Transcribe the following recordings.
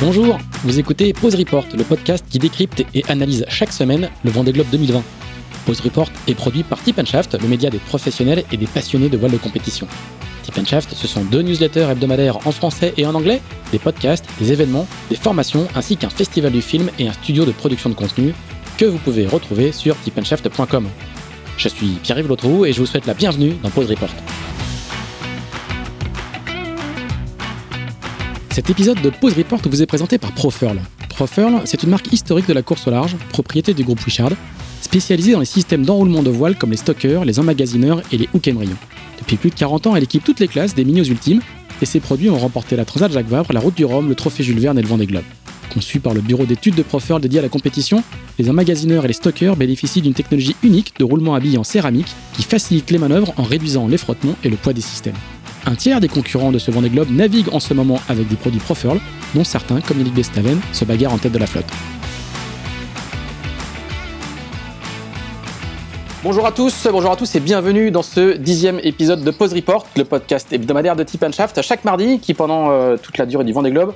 Bonjour, vous écoutez Pause Report, le podcast qui décrypte et analyse chaque semaine le Vendée Globe 2020. Pause Report est produit par Tip Shaft, le média des professionnels et des passionnés de voile de compétition. Tip Shaft, ce sont deux newsletters hebdomadaires en français et en anglais, des podcasts, des événements, des formations, ainsi qu'un festival du film et un studio de production de contenu que vous pouvez retrouver sur tipandshaft.com. Je suis Pierre-Yves et je vous souhaite la bienvenue dans Pause Report. Cet épisode de Pause Report vous est présenté par Profurl. Profurl, c'est une marque historique de la course au large, propriété du groupe Richard, spécialisée dans les systèmes d'enroulement de voile comme les stockers, les emmagasineurs et les hook. Depuis plus de 40 ans, elle équipe toutes les classes des minios ultimes, et ses produits ont remporté la Transat Jacques Vabre, la Route du Rhum, le Trophée Jules Verne et le Vendée Globe. Conçus par le bureau d'études de Profurl dédié à la compétition, les emmagasineurs et les stockers bénéficient d'une technologie unique de roulement à billes en céramique qui facilite les manœuvres en réduisant les frottements et le poids des systèmes. Un tiers des concurrents de ce Vendée Globe naviguent en ce moment avec des produits Profurl, dont certains, comme Yannick Bestaven, se bagarrent en tête de la flotte. Bonjour à tous, bonjour à tous et bienvenue dans ce dixième épisode de Pause Report, le podcast hebdomadaire de Tip Shaft, chaque mardi qui pendant euh, toute la durée du Vendée Globe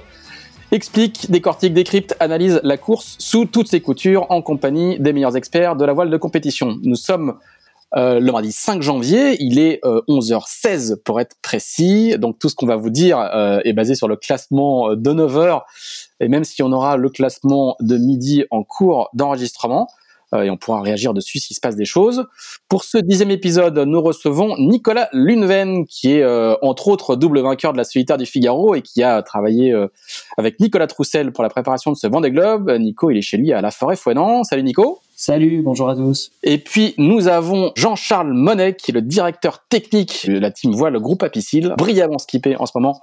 explique, décortique, décrypte, analyse la course sous toutes ses coutures en compagnie des meilleurs experts de la voile de compétition. Nous sommes euh, le mardi 5 janvier. Il est 11h16 euh, pour être précis. Donc tout ce qu'on va vous dire euh, est basé sur le classement de 9h. Et même si on aura le classement de midi en cours d'enregistrement, et on pourra réagir dessus s'il se passe des choses. Pour ce dixième épisode, nous recevons Nicolas Luneven, qui est entre autres double vainqueur de la solitaire du Figaro et qui a travaillé avec Nicolas Troussel pour la préparation de ce Vendée Globe. Nico, il est chez lui à La Forêt Fouenant. Salut Nico. Salut, bonjour à tous. Et puis nous avons Jean-Charles Monet, qui est le directeur technique de la team voile groupe Apicil, brillamment skippé en ce moment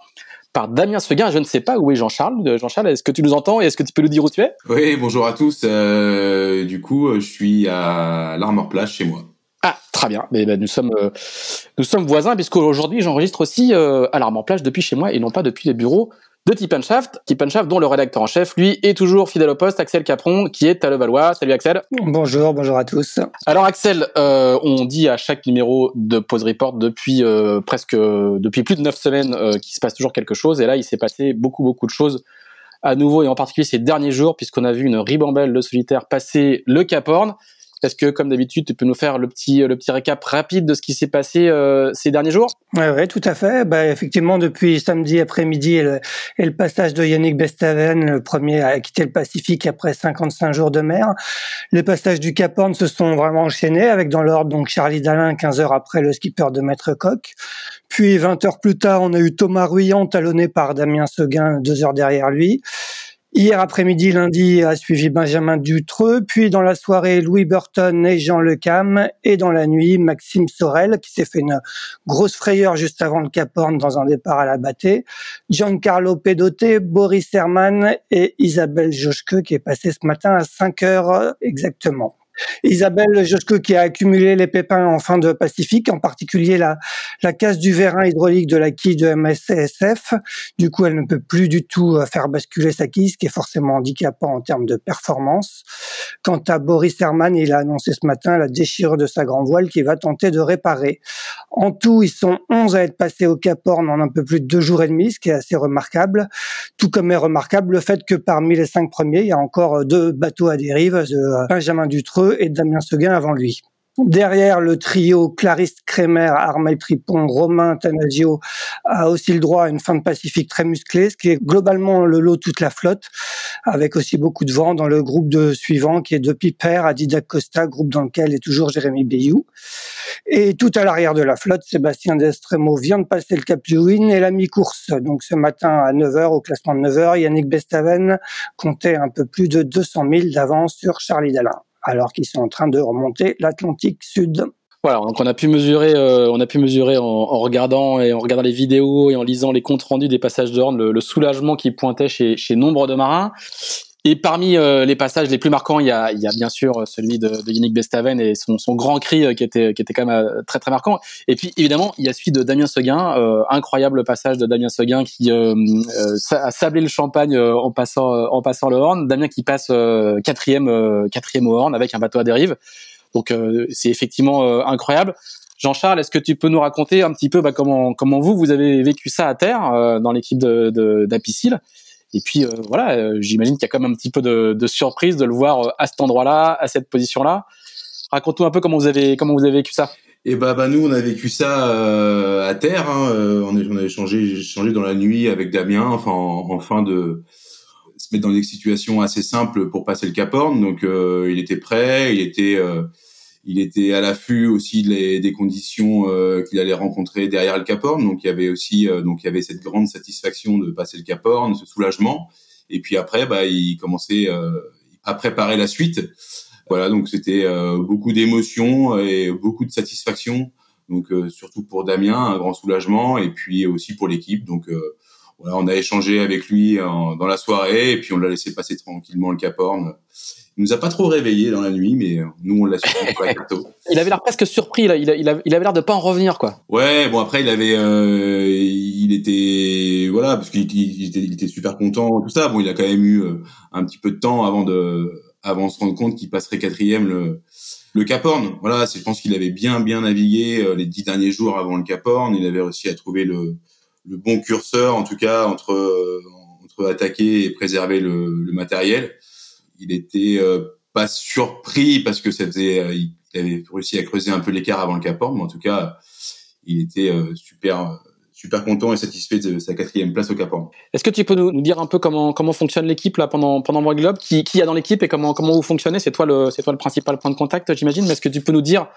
par Damien Seguin. Je ne sais pas où est Jean-Charles. Jean-Charles, est-ce que tu nous entends? Et est-ce que tu peux nous dire où tu es? Oui, bonjour à tous. Euh, du coup, je suis à l'Armor Plage chez moi. Ah, très bien. Mais ben, nous sommes euh, nous sommes voisins puisqu'aujourd'hui j'enregistre aussi euh, à l'Armor Plage depuis chez moi et non pas depuis les bureaux de Tip Shaft. Tip Shaft, dont le rédacteur en chef, lui, est toujours fidèle au poste, Axel Capron, qui est à Levallois. Salut Axel. Bonjour, bonjour à tous. Alors Axel, euh, on dit à chaque numéro de Pause Report depuis euh, presque depuis plus de neuf semaines euh, qu'il se passe toujours quelque chose. Et là, il s'est passé beaucoup beaucoup de choses à nouveau et en particulier ces derniers jours, puisqu'on a vu une ribambelle de solitaire passer le Cap Horn. Est-ce que, comme d'habitude, tu peux nous faire le petit, le petit récap rapide de ce qui s'est passé euh, ces derniers jours? Oui, ouais, tout à fait. Bah, effectivement, depuis samedi après-midi et, le, passage de Yannick Bestaven, le premier à quitter le Pacifique après 55 jours de mer, les passages du Cap Horn se sont vraiment enchaînés avec dans l'ordre donc Charlie Dalin 15 heures après le skipper de Maître Coq. Puis 20 heures plus tard, on a eu Thomas Ruyant talonné par Damien Seguin deux heures derrière lui. Hier après-midi, lundi, a suivi Benjamin Dutreux, puis dans la soirée, Louis Burton et Jean Lecam, et dans la nuit, Maxime Sorel, qui s'est fait une grosse frayeur juste avant le Cap Horn dans un départ à la bâtée, Giancarlo Pedote, Boris Herman et Isabelle Joschke, qui est passé ce matin à 5 heures exactement. Isabelle Joschke qui a accumulé les pépins en fin de Pacifique, en particulier la, la casse du vérin hydraulique de la quille de MSCSF. Du coup, elle ne peut plus du tout euh, faire basculer sa quille, ce qui est forcément handicapant en termes de performance. Quant à Boris Herman, il a annoncé ce matin la déchirure de sa grand voile qu'il va tenter de réparer. En tout, ils sont 11 à être passés au Cap Horn en un peu plus de deux jours et demi, ce qui est assez remarquable. Tout comme est remarquable le fait que parmi les cinq premiers, il y a encore deux bateaux à dérive, de euh, Benjamin Dutreux et Damien Seguin avant lui. Derrière le trio Clarisse Kremer, Armel Tripon, Romain Tanagio a aussi le droit à une fin de Pacifique très musclée, ce qui est globalement le lot toute la flotte, avec aussi beaucoup de vent dans le groupe de suivant qui est de Piper à Didac Costa, groupe dans lequel est toujours Jérémy Bayou. Et tout à l'arrière de la flotte, Sébastien Destremo vient de passer le Cap Lewin et la mi-course. Donc ce matin à 9h, au classement de 9h, Yannick Bestaven comptait un peu plus de 200 000 d'avance sur Charlie Dalin alors qu'ils sont en train de remonter l'Atlantique Sud. Voilà, donc on a pu mesurer, euh, on a pu mesurer en, regardant et en regardant les vidéos et en lisant les comptes rendus des passages de le, le soulagement qui pointait chez, chez nombre de marins. Et parmi euh, les passages les plus marquants, il y a, il y a bien sûr celui de, de Yannick Bestaven et son, son grand cri euh, qui était, qui était quand même euh, très très marquant. Et puis évidemment, il y a celui de Damien Seguin, euh, incroyable passage de Damien Seguin qui euh, a sablé le champagne en passant en passant le Horn. Damien qui passe quatrième quatrième au Horn avec un bateau à dérive. Donc c'est effectivement incroyable. Jean-Charles, est-ce que tu peux nous raconter un petit peu bah, comment comment vous vous avez vécu ça à terre dans l'équipe de d'Apicil Et puis voilà, j'imagine qu'il y a quand même un petit peu de, surprise de le voir à cet endroit-là, à cette position-là. Raconte-nous un peu comment vous avez comment vous avez vécu ça. Et bah, bah nous on a vécu ça euh, à terre. Hein, euh, on, on avait changé changé dans la nuit avec Damien, enfin en, fin de se mettre dans des situations assez simples pour passer le Cap Horn. Donc euh, il était prêt, il était il était à l'affût aussi des, des conditions qu'il allait rencontrer derrière le Cap Horn. Donc il y avait aussi donc il y avait cette grande satisfaction de passer le Cap Horn, ce soulagement. Et puis après bah il commençait à préparer la suite. Voilà, donc c'était euh, beaucoup d'émotions et beaucoup de satisfaction. Donc euh, surtout pour Damien, un grand soulagement, et puis aussi pour l'équipe. Donc euh, voilà, on a échangé avec lui dans la soirée, et puis on l'a laissé passer tranquillement le Cap Horn. Il nous a pas trop réveillé dans la nuit, mais nous on l'a la Il avait l'air presque surpris, là. Il, il, avait l'air de pas en revenir, quoi. Ouais, bon après il avait, euh, il était, voilà, parce qu'il était, il était, super content, tout ça. Bon, il a quand même eu un petit peu de temps avant de, avant de se rendre compte qu'il passerait quatrième le, le Cap Horn. Voilà, c'est, je pense qu'il avait bien bien navigué euh, les dix derniers jours avant le Cap Horn. Il avait réussi à trouver le, le bon curseur, en tout cas entre euh, entre attaquer et préserver le, le matériel. Il était euh, pas surpris parce que ça faisait, il avait réussi à creuser un peu l'écart avant le Cap mais en tout cas, il était super super content et satisfait de sa quatrième place au Cap Est-ce que tu peux nous, dire un peu comment comment fonctionne l'équipe là pendant pendant World Globe qui qui y a dans l'équipe et comment comment vous fonctionnez? C'est toi le c'est toi le principal point de contact, j'imagine. Mais est-ce que tu peux nous dire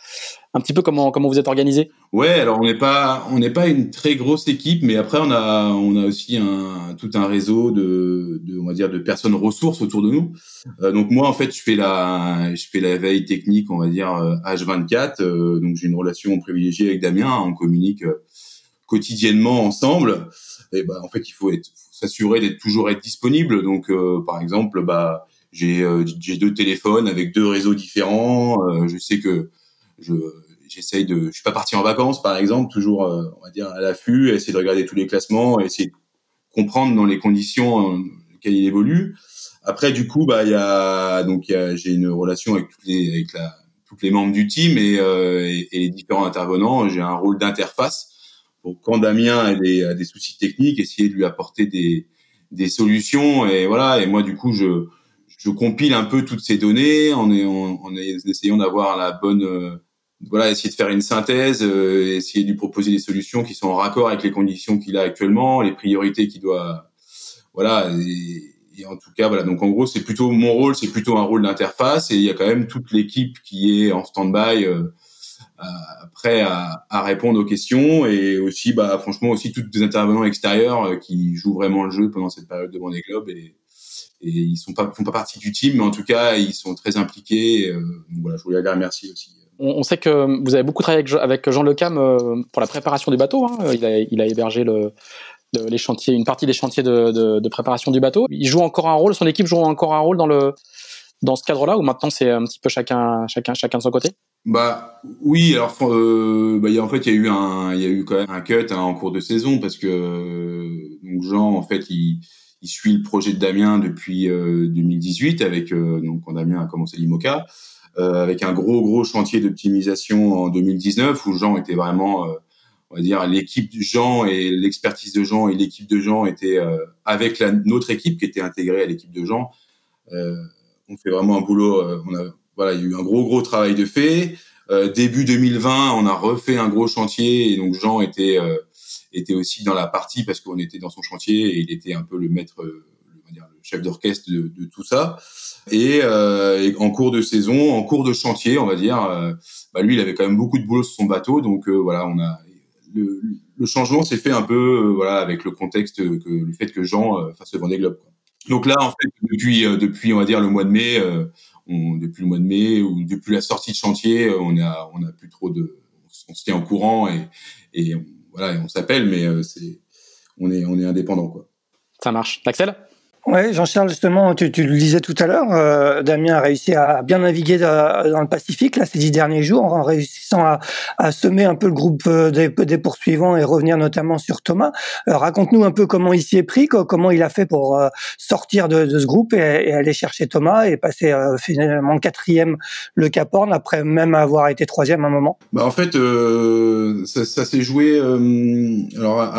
un petit peu comment comment vous êtes organisé? Ouais, alors on n'est pas on n'est pas une très grosse équipe, mais après on a on a aussi un tout un réseau de, de on va dire de personnes ressources autour de nous. Euh, donc moi en fait je fais la je fais la veille technique on va dire H24. Euh, euh, donc j'ai une relation privilégiée avec Damien, on communique quotidiennement ensemble, et bah en fait il faut s'assurer d'être toujours être disponible. Donc euh, par exemple, bah j'ai euh, j'ai deux téléphones avec deux réseaux différents. Euh, je sais que je j'essaye de je suis pas parti en vacances par exemple, toujours on va dire à l'affût, essayer de regarder tous les classements, essayer de comprendre dans les conditions dans lesquelles il évolue. Après du coup bah il y a donc j'ai une relation avec toutes les membres du team et les différents intervenants. J'ai un rôle d'interface quand Damien a des, soucis techniques, essayer de lui apporter des, solutions. Et voilà. Et moi, du coup, je, compile un peu toutes ces données en, essayant d'avoir la bonne, euh, voilà, essayer de faire une synthèse, euh, essayer de lui proposer des solutions qui sont en raccord avec les conditions qu'il a actuellement, les priorités qu'il doit, voilà. Et, et, en tout cas, voilà. Donc en gros, c'est plutôt mon rôle, c'est plutôt un rôle d'interface. Et il y a quand même toute l'équipe qui est en stand-by. Euh, prêt à, répondre aux questions et aussi, bah, franchement, aussi tous des intervenants extérieurs euh, qui jouent vraiment le jeu pendant cette période de Vendée Globe et, et ils sont pas font pas partie du team, mais en tout cas, ils sont très impliqués. Euh, voilà, je voulais les remercier aussi. On, sait que vous avez beaucoup travaillé avec, Jean Lecam euh, pour la préparation du bateau. Hein. Il, a, il a hébergé le, les chantiers, une partie des chantiers de, de, de, préparation du bateau. Il joue encore un rôle, son équipe joue encore un rôle dans le dans ce cadre-là, ou maintenant c'est un petit peu chacun chacun chacun de son côté? Bah oui, alors euh, bah, y a, en fait il y a eu un il y a eu quand même un cut hein, en cours de saison parce que euh, donc Jean en fait il, il suit le projet de Damien depuis euh, 2018 avec euh, donc quand Damien a commencé l'IMOCA euh, avec un gros gros chantier d'optimisation en 2019 où Jean était vraiment on va dire l'équipe de Jean et l'expertise de Jean et l'équipe de Jean était avec la notre équipe qui était intégrée à l'équipe de Jean. On fait vraiment un boulot on a voilà, il y a eu un gros gros travail de fait. Euh, début 2020, on a refait un gros chantier et donc Jean était euh, était aussi dans la partie parce qu'on était dans son chantier et il était un peu le maître, euh, le, chef d'orchestre de, tout ça. Et, en cours de saison, en cours de chantier, on va dire, bah lui, il avait quand même beaucoup de boulot sur son bateau, donc voilà, on a le, changement s'est fait un peu voilà avec le contexte que le fait que Jean fasse le Vendée Globe. Donc là, en fait, depuis depuis on va dire le mois de mai on, depuis le mois de mai ou depuis la sortie de chantier, on a on a plus trop de, on se tient en courant et et on, voilà, on s'appelle, mais euh, c'est on est on est indépendant quoi. Ça marche. Axel? Oui, Jean-Charles, justement, tu, tu, le disais tout à l'heure, euh, Damien a réussi à bien naviguer dans le Pacifique là ces dix derniers jours en réussissant à, à semer un peu le groupe euh, des, des, poursuivants et revenir notamment sur Thomas. Euh, raconte-nous un peu comment il s'y est pris, comment il a fait pour euh, sortir de, de, ce groupe et, et, aller chercher Thomas et passer euh, finalement quatrième le Cap Horn après même avoir été troisième à un moment. Bah en fait, ça, ça s'est joué alors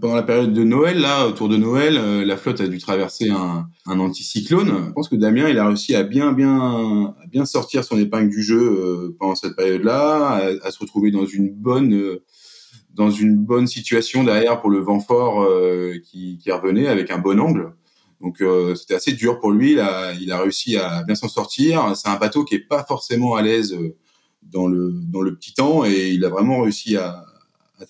pendant la période de Noël là, autour de Noël, la flotte a dû traverser un, anticyclone. Je pense que Damien, il a réussi à bien, bien, à bien sortir son épingle du jeu euh, pendant cette période-là, à, se retrouver dans une bonne, euh, dans une bonne situation derrière pour le vent fort euh, qui, revenait avec un bon angle. Donc c'était assez dur pour lui. Il a, réussi à bien s'en sortir. C'est un bateau qui est pas forcément à l'aise dans le dans le petit temps et il a vraiment réussi à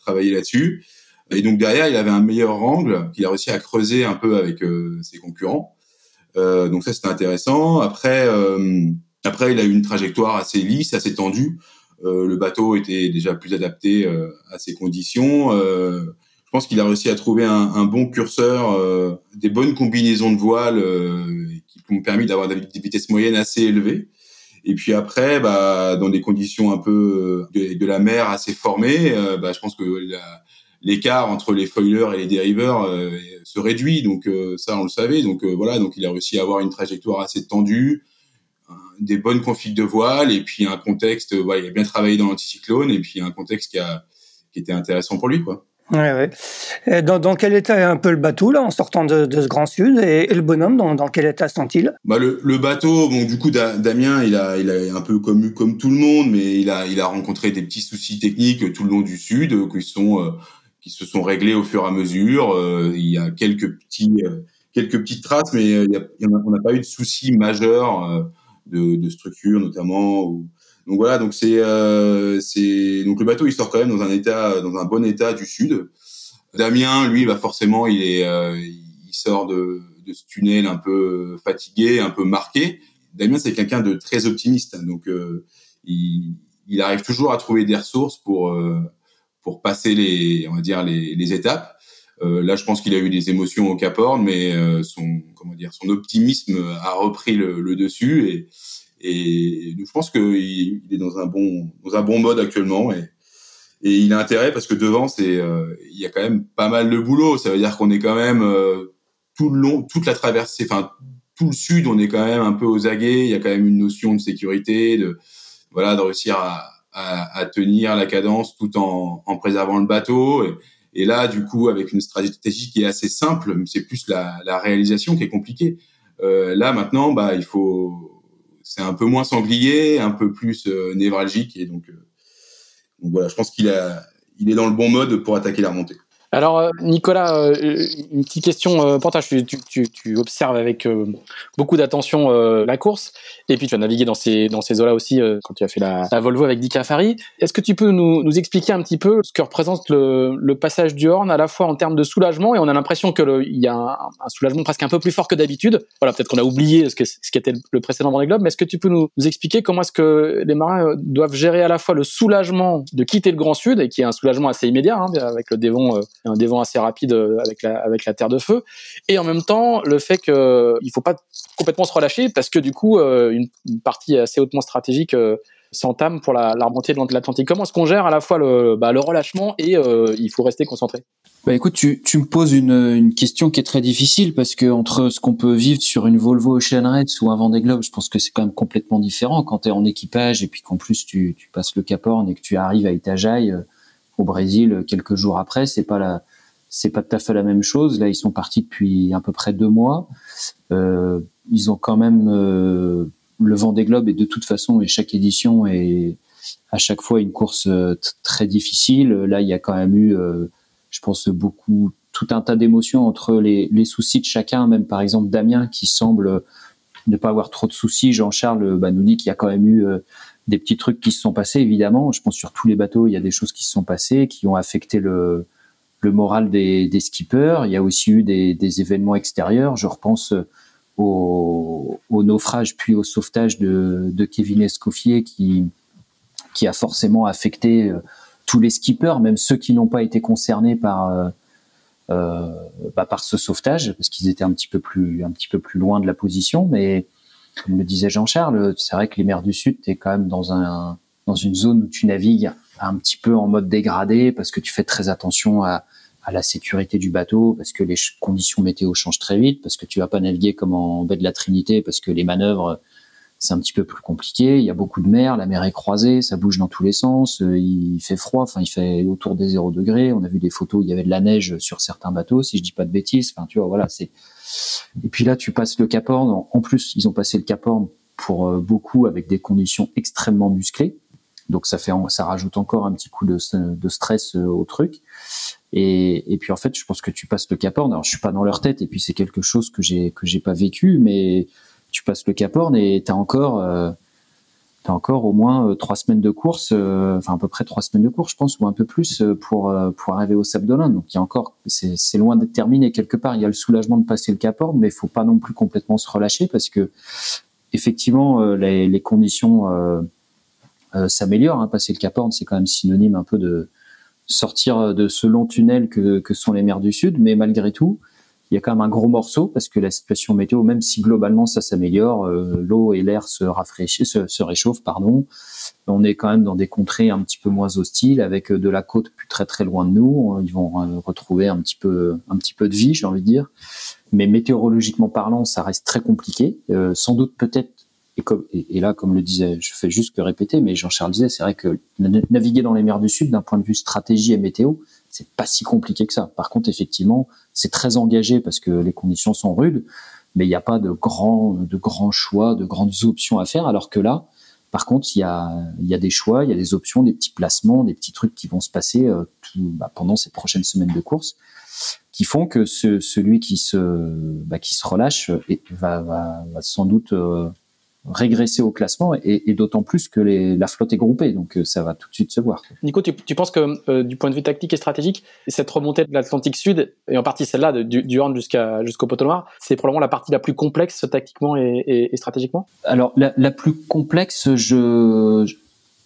travailler là-dessus. Et donc derrière, il avait un meilleur angle qu'il a réussi à creuser un peu avec euh, ses concurrents. Euh, donc ça, c'était intéressant. Après, euh, après, il a eu une trajectoire assez lisse, assez tendue. Euh, le bateau était déjà plus adapté euh, à ces conditions. je pense qu'il a réussi à trouver un, un bon curseur, des bonnes combinaisons de voiles qui ont permis d'avoir des vitesses moyennes assez élevées. Et puis après, bah, dans des conditions un peu de, de la mer assez formées, bah, je pense que la, l'écart entre les foilers et les dériveurs euh, se réduit. Donc euh, ça, on le savait. Donc euh, voilà, donc il a réussi à avoir une trajectoire assez tendue, des bonnes configs de voile et puis un contexte. Voilà, il a bien travaillé dans l'anticyclone et puis un contexte qui a qui était intéressant pour lui, quoi. Ouais, ouais. Dans, dans, quel état est un peu le bateau là en sortant de, de ce grand sud et, le bonhomme dans, dans quel état sont-ils bah le, le, bateau bon du coup Damien il a il a un peu comme comme tout le monde mais il a il a rencontré des petits soucis techniques tout le long du sud qui sont qui se sont réglés au fur et à mesure. Euh, il y a quelques petits euh, quelques petites traces, mais euh, il y a, on n'a pas eu de soucis majeurs de, de, structure notamment. Donc voilà, donc c'est c'est donc le bateau il sort quand même dans un état dans un bon état du sud. Damien, lui, va forcément il est il sort de, de ce tunnel un peu fatigué, un peu marqué. Damien, c'est quelqu'un de très optimiste, hein, donc il, il, arrive toujours à trouver des ressources pour pour passer les, on va dire les, les étapes. Euh, là, je pense qu'il a eu des émotions au Cap Horn, mais euh, son, comment dire, son optimisme a repris le, le dessus et, et je pense qu'il il est dans un bon, dans un bon mode actuellement et, et il a intérêt parce que devant, c'est, euh, il y a quand même pas mal de boulot. Ça veut dire qu'on est quand même euh, tout le long, toute la traversée, enfin tout le sud, on est quand même un peu aux aguets. Il y a quand même une notion de sécurité, de voilà, de réussir à, à, à, tenir la cadence tout en, en préservant le bateau. Et, là, du coup, avec une stratégie qui est assez simple, c'est plus la, la, réalisation qui est compliquée. Euh, là, maintenant, bah, il faut, c'est un peu moins sanglier, un peu plus euh, névralgique, et donc, euh, donc voilà, je pense qu'il a, il est dans le bon mode pour attaquer la remontée. Alors, euh, Nicolas, euh, une petite question euh, Portage. Tu, tu, tu, observes avec beaucoup d'attention la course, et puis tu as navigué dans ces, dans ces eaux-là aussi quand tu as fait la, la Volvo avec Dick Afari. Est-ce que tu peux nous, nous, expliquer un petit peu ce que représente le, le passage du Horn, à la fois en termes de soulagement, et on a l'impression qu'il y a un, soulagement presque un peu plus fort que d'habitude. Voilà, peut-être qu'on a oublié ce, que, ce qui était le précédent Vendée Globe, mais est-ce que tu peux nous, expliquer comment est-ce que les marins doivent gérer à la fois le soulagement de quitter le Grand Sud, et qui est un soulagement assez immédiat, hein, avec le Devon un dévent assez rapide euh, avec la, avec la terre de feu, et en même temps le fait qu'il il faut pas complètement se relâcher parce que du coup euh, une, partie assez hautement stratégique euh, s'entame pour la, la, remontée de l'Atlantique. Comment est-ce qu'on gère à la fois le, bah, le relâchement et euh, il faut rester concentré? Bah écoute, tu, tu me poses une, question qui est très difficile parce que entre ce qu'on peut vivre sur une Volvo Ocean Race ou un Vendée Globe, je pense que c'est quand même complètement différent. Quand tu es en équipage et puis qu'en plus tu, tu passes le Cap Horn et que tu arrives à Itajaï au Brésil quelques jours après, c'est pas la c'est pas tout à fait la même chose. Là, ils sont partis depuis à peu près deux mois. Euh, ils ont quand même euh, le vent des globes et de toute façon, et chaque édition est à chaque fois une course euh, très difficile. Là, il y a quand même eu, je pense, beaucoup, tout un tas d'émotions entre les, les, soucis de chacun. Même par exemple Damien qui semble ne pas avoir trop de soucis. Jean-Charles bah, nous dit qu'il y a quand même eu des petits trucs qui se sont passés. Évidemment, je pense sur tous les bateaux, il y a des choses qui se sont passées, qui ont affecté le le moral des, des, skippers. Il y a aussi eu des, des événements extérieurs. Je repense au, au, naufrage puis au sauvetage de, de Kevin Escoffier qui, qui a forcément affecté euh, tous les skippers, même ceux qui n'ont pas été concernés par euh, euh, bah par ce sauvetage, parce qu'ils étaient un petit peu plus un petit peu plus loin de la position. Mais comme le disait Jean-Charles, c'est vrai que les mers du Sud, tu es quand même dans un dans une zone où tu navigues un petit peu en mode dégradé parce que tu fais très attention à, à la sécurité du bateau parce que les conditions météo changent très vite, parce que tu vas pas naviguer comme en baie de la Trinité, parce que les manœuvres c'est un petit peu plus compliqué. Il y a beaucoup de mer, la mer est croisée, ça bouge dans tous les sens. Euh, il fait froid, enfin il fait autour des 0 degrés. On a vu des photos, il y avait de la neige sur certains bateaux, si je dis pas de bêtises. Enfin tu vois, voilà, c'est. Et puis là, tu passes le Cap Horn. En plus, ils ont passé le Cap Horn pour euh, beaucoup avec des conditions extrêmement musclées. Donc ça fait, ça rajoute encore un petit coup de, stress euh, au truc. Et, et, puis en fait, je pense que tu passes le Cap Horn. Alors je suis pas dans leur tête, et puis c'est quelque chose que j'ai que j'ai pas vécu, mais tu passes le Cap Horn et t'as encore euh, as encore au moins euh, trois semaines de course, euh, enfin à peu près trois semaines de course, je pense, ou un peu plus pour pour arriver au Sable d'Olonne. Donc il y a encore, c'est loin d'être terminé quelque part. Il y a le soulagement de passer le Cap Horn, mais il faut pas non plus complètement se relâcher parce que effectivement les, les conditions s'améliorent. Hein. Passer le Cap Horn, c'est quand même synonyme un peu de sortir de ce long tunnel que, que sont les mers du Sud, mais malgré tout, il y a quand même un gros morceau parce que la situation météo, même si globalement ça s'améliore, euh, l'eau et l'air se réchauffent, pardon. On est quand même dans des contrées un petit peu moins hostiles, avec euh, de la côte plus très très loin de nous. Ils vont euh, retrouver un petit peu un petit peu de vie, j'ai envie de dire. Mais météorologiquement parlant, ça reste très compliqué. sans doute peut-être et, et, là, comme le disait, je fais juste que répéter, mais Jean-Charles disait, c'est vrai que naviguer dans les mers du Sud, d'un point de vue stratégie et météo, c'est pas si compliqué que ça. Par contre, effectivement, c'est très engagé parce que les conditions sont rudes, mais il n'y a pas de grands, de grands choix, de grandes options à faire. Alors que là, par contre, il y a, y a des choix, il y a des options, des petits placements, des petits trucs qui vont se passer euh, bah, pendant ces prochaines semaines de course, qui font que ce, celui qui se, bah, qui se relâche et va, va, va sans doute euh, régresser au classement et, et d'autant plus que les, la flotte est groupée, donc euh, ça va tout de suite se voir. Nico, tu, tu penses que euh, du point de vue tactique et stratégique, cette remontée de l'Atlantique Sud, et en partie celle-là du, du Horn jusqu'à jusqu'au poteau noir, c'est probablement la partie la plus complexe tactiquement et, et, et stratégiquement? Alors la, la, plus complexe, je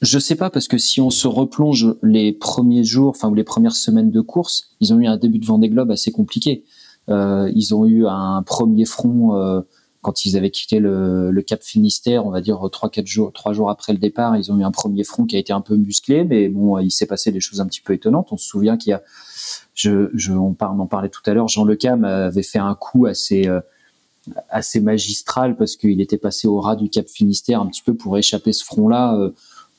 je sais pas parce que si on se replonge les premiers jours, enfin ou les premières semaines de course, ils ont eu un début de Vendée Globe assez compliqué. Euh, ils ont eu un premier front euh, quand ils avaient quitté le, le Cap Finistère, on va dire trois quatre jours, trois jours après le départ, ils ont eu un premier front qui a été un peu musclé, mais bon, il s'est passé des choses un petit peu étonnantes. On se souvient qu'il y a, je, on, en parlait tout à l'heure, Jean Lecam avait fait un coup assez euh, assez magistral parce qu'il était passé au ras du Cap Finistère un petit peu pour échapper ce front-là. Euh,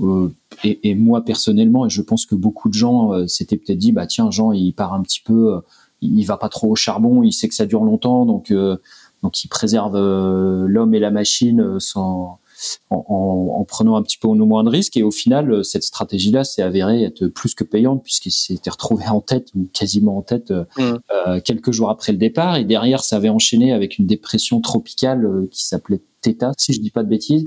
euh, et, moi personnellement, et je pense que beaucoup de gens euh, s'étaient peut-être dit, bah tiens, Jean, il part un petit peu, il va pas trop au charbon, il sait que ça dure longtemps, donc donc il préserve euh, l'homme et la machine euh, sans, en, en, en, prenant un petit peu au moins de risques. Et au final, euh, cette stratégie-là s'est avérée être plus que payante puisqu'il s'était retrouvé en tête ou quasiment en tête mmh. euh, quelques jours après le départ. Et derrière, ça avait enchaîné avec une dépression tropicale qui s'appelait Theta, si je dis pas de bêtises.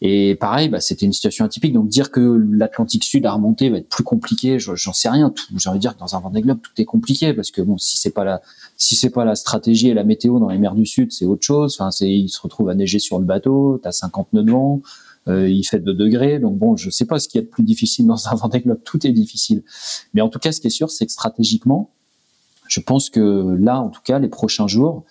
Et pareil, bah, c'était une situation atypique. Donc dire que l'Atlantique Sud a remonté va être plus compliqué, j'en sais rien. J'ai envie de dire que dans un Vendée Globe, tout est compliqué parce que bon, si c'est pas la, si c'est pas la stratégie et la météo dans les mers du Sud, c'est autre chose. Enfin, c'est, il se retrouve à neiger sur le bateau, t'as 50 nœuds de vent, euh, il fait 2 degrés. Donc bon, je sais pas ce qui est le plus difficile dans un Vendée Globe. Tout est difficile. Mais en tout cas, ce qui est sûr, c'est que stratégiquement, je pense que là, en tout cas, les prochains jours,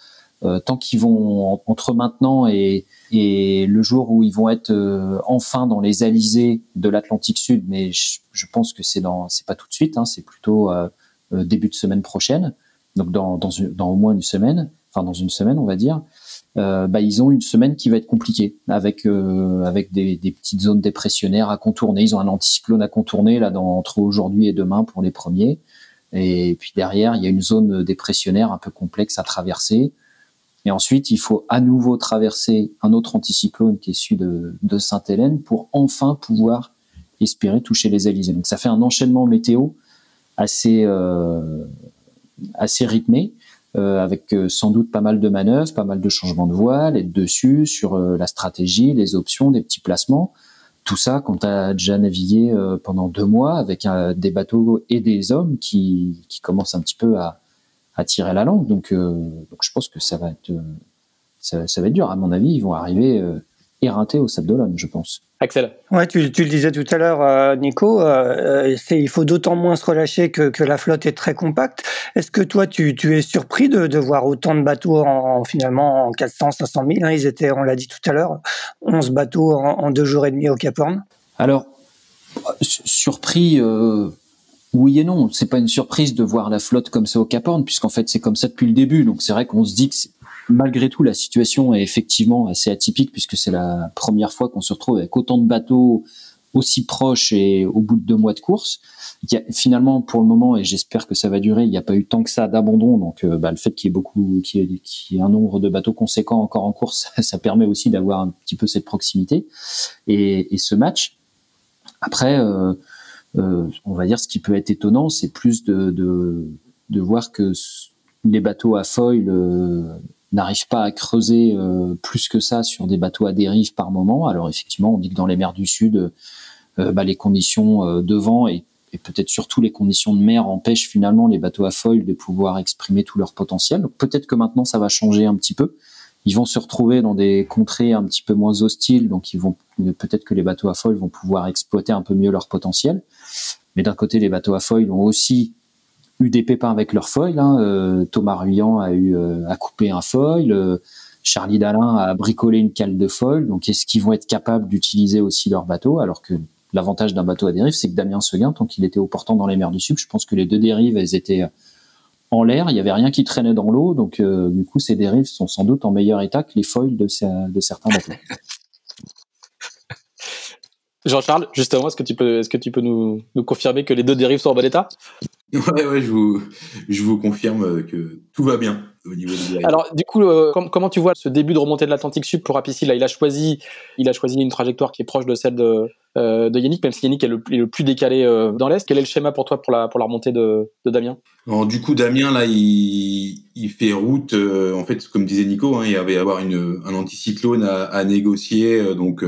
euh, tant qu'ils vont entre maintenant et, le jour où ils vont être euh, enfin dans les alizés de l'Atlantique Sud, mais je, pense que c'est dans pas tout de suite, hein, c'est plutôt euh, début de semaine prochaine, donc dans, au moins une semaine, enfin dans une semaine on va dire. bah, ils ont une semaine qui va être compliquée avec avec des, petites zones dépressionnaires à contourner. Ils ont un anticyclone à contourner là entre aujourd'hui et demain pour les premiers. Et puis derrière, il y a une zone dépressionnaire un peu complexe à traverser. Et ensuite, il faut à nouveau traverser un autre anticyclone qui est celui de, de Sainte-Hélène pour enfin pouvoir espérer toucher les Élysées. Donc ça fait un enchaînement météo assez euh, rythmé, euh, avec euh, sans doute pas mal de manœuvres, pas mal de changements de voile, être dessus sur la stratégie, les options, des petits placements. Tout ça, quand tu as déjà navigué pendant deux mois avec des bateaux et des hommes qui commencent un petit peu à, à tirer la langue. Donc, euh, donc je pense que ça va être euh, ça, ça, va être dur. À mon avis, ils vont arriver euh, éreintés au Sable d'Olonne, je pense. Axel. Ouais, tu, tu, le disais tout à l'heure, euh, Nico. Euh, il faut d'autant moins se relâcher que, que, la flotte est très compacte. Est-ce que toi, tu, tu es surpris de, de, voir autant de bateaux en, finalement en 400, 500 000 hein, Ils étaient, on l'a dit tout à l'heure, 11 bateaux en, en, deux jours et demi au Cap Horn? Alors, surpris. Euh oui et non. C'est pas une surprise de voir la flotte comme ça au Cap Horn, puisqu'en fait c'est comme ça depuis le début. Donc c'est vrai qu'on se dit que malgré tout, la situation est effectivement assez atypique puisque c'est la première fois qu'on se retrouve avec autant de bateaux aussi proches et au bout de deux mois de course. Il y a, finalement, pour le moment, et j'espère que ça va durer, il n'y a pas eu tant que ça d'abandon. Donc, euh, bah, le fait qu'il y ait beaucoup, qu'il y, ait, un nombre de bateaux conséquents encore en course, ça, permet aussi d'avoir un petit peu cette proximité et, et ce match. Après, euh, on va dire ce qui peut être étonnant, c'est plus de, voir que les bateaux à foil euh, n'arrivent pas à creuser euh, plus que ça sur des bateaux à dérive par moment. Alors effectivement, on dit que dans les mers du Sud, euh, bah, les conditions de vent et, et peut-être surtout les conditions de mer empêchent finalement les bateaux à foil de pouvoir exprimer tout leur potentiel. Peut-être que maintenant ça va changer un petit peu ils vont se retrouver dans des contrées un petit peu moins hostiles, donc ils vont peut-être que les bateaux à foil vont pouvoir exploiter un peu mieux leur potentiel. Mais d'un côté, les bateaux à foil ont aussi eu des pépins avec leur foil. Hein. Euh, Thomas Ruyant a eu euh, a coupé un foil. Euh, Charlie Dalin a bricolé une cale de foil. Donc, est-ce qu'ils vont être capables d'utiliser aussi leur bateau Alors que l'avantage d'un bateau à dérive, c'est que Damien Seguin, tant qu'il était au portant dans les mers du Sud, je pense que les deux dérives, elles étaient en l'air, il y avait rien qui traînait dans l'eau, donc euh, du coup ces dérives sont sans doute en meilleur état que les foils de, de certains bateaux. Jean-Charles, justement, est-ce que tu peux, est-ce que tu peux nous, nous, confirmer que les deux dérives sont en bon état? Ouais, ouais, je vous, je vous confirme que tout va bien au niveau du Alors, du coup, euh, comment tu vois ce début de remontée de l'Atlantique Sud pour Apicil? Là, il a choisi, il a choisi une trajectoire qui est proche de celle de, euh, de Yannick, même si Yannick est le, le plus décalé euh, dans l'est. Quel est le schéma pour toi pour la, pour la remontée de, de Damien? Alors, du coup, Damien, là, il, il fait route. Euh, en fait, comme disait Nico, hein, il y avoir une, un anticyclone à, à négocier. donc,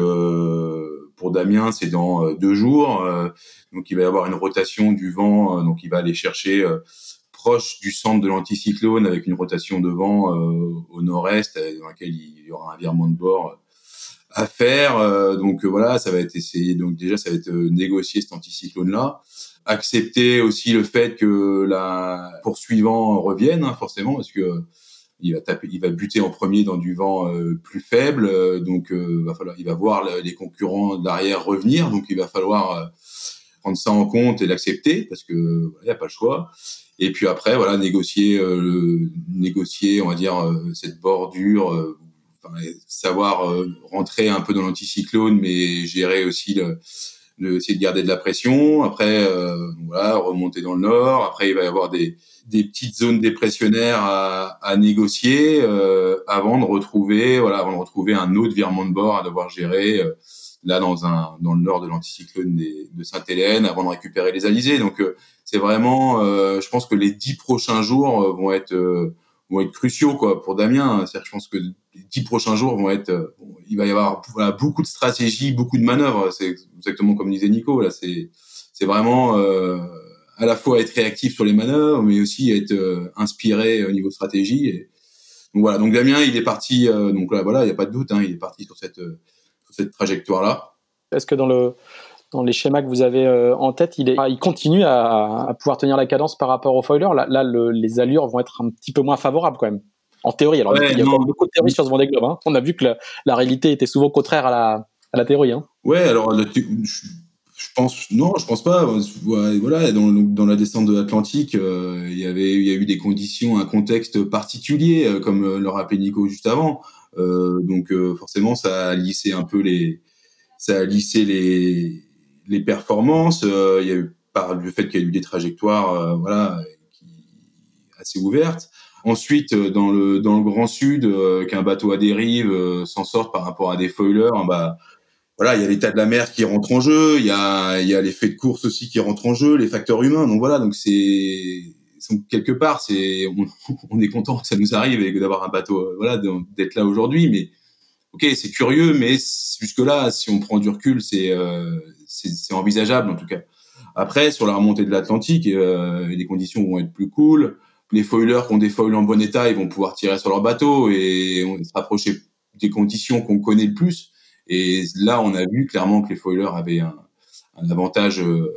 pour Damien, c'est dans deux jours. donc, il va y avoir une rotation du vent. donc, il va aller chercher proche du centre de l'anticyclone avec une rotation de vent au nord-est dans laquelle il y aura un virement de bord à faire. Euh, donc euh, voilà, ça va être essayé. Donc déjà, ça va être euh, négocier cet anticyclone là, accepter aussi le fait que la poursuivant revienne hein, forcément parce que il va taper, il va buter en premier dans du vent plus faible, donc va falloir, il va voir les concurrents derrière revenir, donc il va falloir prendre ça en compte et l'accepter parce que il n'y a pas le choix. Et puis après, voilà, négocier, négocier, on va dire cette bordure savoir euh, rentrer un peu dans l'anticyclone, mais gérer aussi le, le, essayer de garder de la pression. Après, euh, voilà, remonter dans le nord. Après, il va y avoir des, des petites zones dépressionnaires à, à négocier euh, avant de retrouver, voilà, avant de retrouver un autre virement de bord à devoir gérer. Euh, là, dans un dans le nord de l'anticyclone de Sainte-Hélène, avant de récupérer les alizés. Donc, c'est vraiment, je pense que les dix prochains jours vont être vont être cruciaux quoi pour Damien. cest je pense que les dix prochains jours vont être, euh, il va y avoir voilà, beaucoup de stratégies, beaucoup de manœuvres. C'est exactement comme disait Nico. Là, c'est c'est vraiment euh, à la fois être réactif sur les manœuvres, mais aussi être euh, inspiré au niveau stratégie. Et, donc voilà. Donc Damien, il est parti. Euh, donc là, voilà, il n'y a pas de doute. Hein, il est parti sur cette sur cette trajectoire là. Est-ce que dans le dans les schémas que vous avez en tête, il, est, il continue à, à, pouvoir tenir la cadence par rapport au foiler. Là, là le, les allures vont être un petit peu moins favorables quand même. En théorie, alors il y a beaucoup de théories sur ce Vendée Globe. Hein. On a vu que la, réalité était souvent contraire à la, à la théorie. Hein. Ouais, alors je pense non, je pense pas. Voilà, dans, dans la descente de l'Atlantique, euh, il y avait, il y a eu des conditions, un contexte particulier, euh, comme euh, le rappelait Nico juste avant. donc forcément, ça a lissé un peu les, ça a lissé les, les performances. il y a eu par le fait qu'il y a eu des trajectoires, voilà, qui, assez ouvertes. Ensuite, euh, dans le dans le Grand Sud, euh, qu'un bateau à dérive euh, s'en sort par rapport à des foilers, bah voilà, il y a l'état de la mer qui rentre en jeu, il y a y a l'effet de course aussi qui rentre en jeu, les facteurs humains. Donc voilà, donc c'est quelque part, c'est on, on, est content que ça nous arrive et d'avoir un bateau, voilà, d'être là aujourd'hui. Mais ok, c'est curieux, mais jusque là, si on prend du recul, c'est c'est envisageable en tout cas. Après, sur la remontée de l'Atlantique, les conditions vont être plus cool les foilers qui ont des foils en bon état, ils vont pouvoir tirer sur leur bateau et on se rapprocher des conditions qu'on connaît le plus. Et là, on a vu clairement que les foilers avaient un, avantage, euh,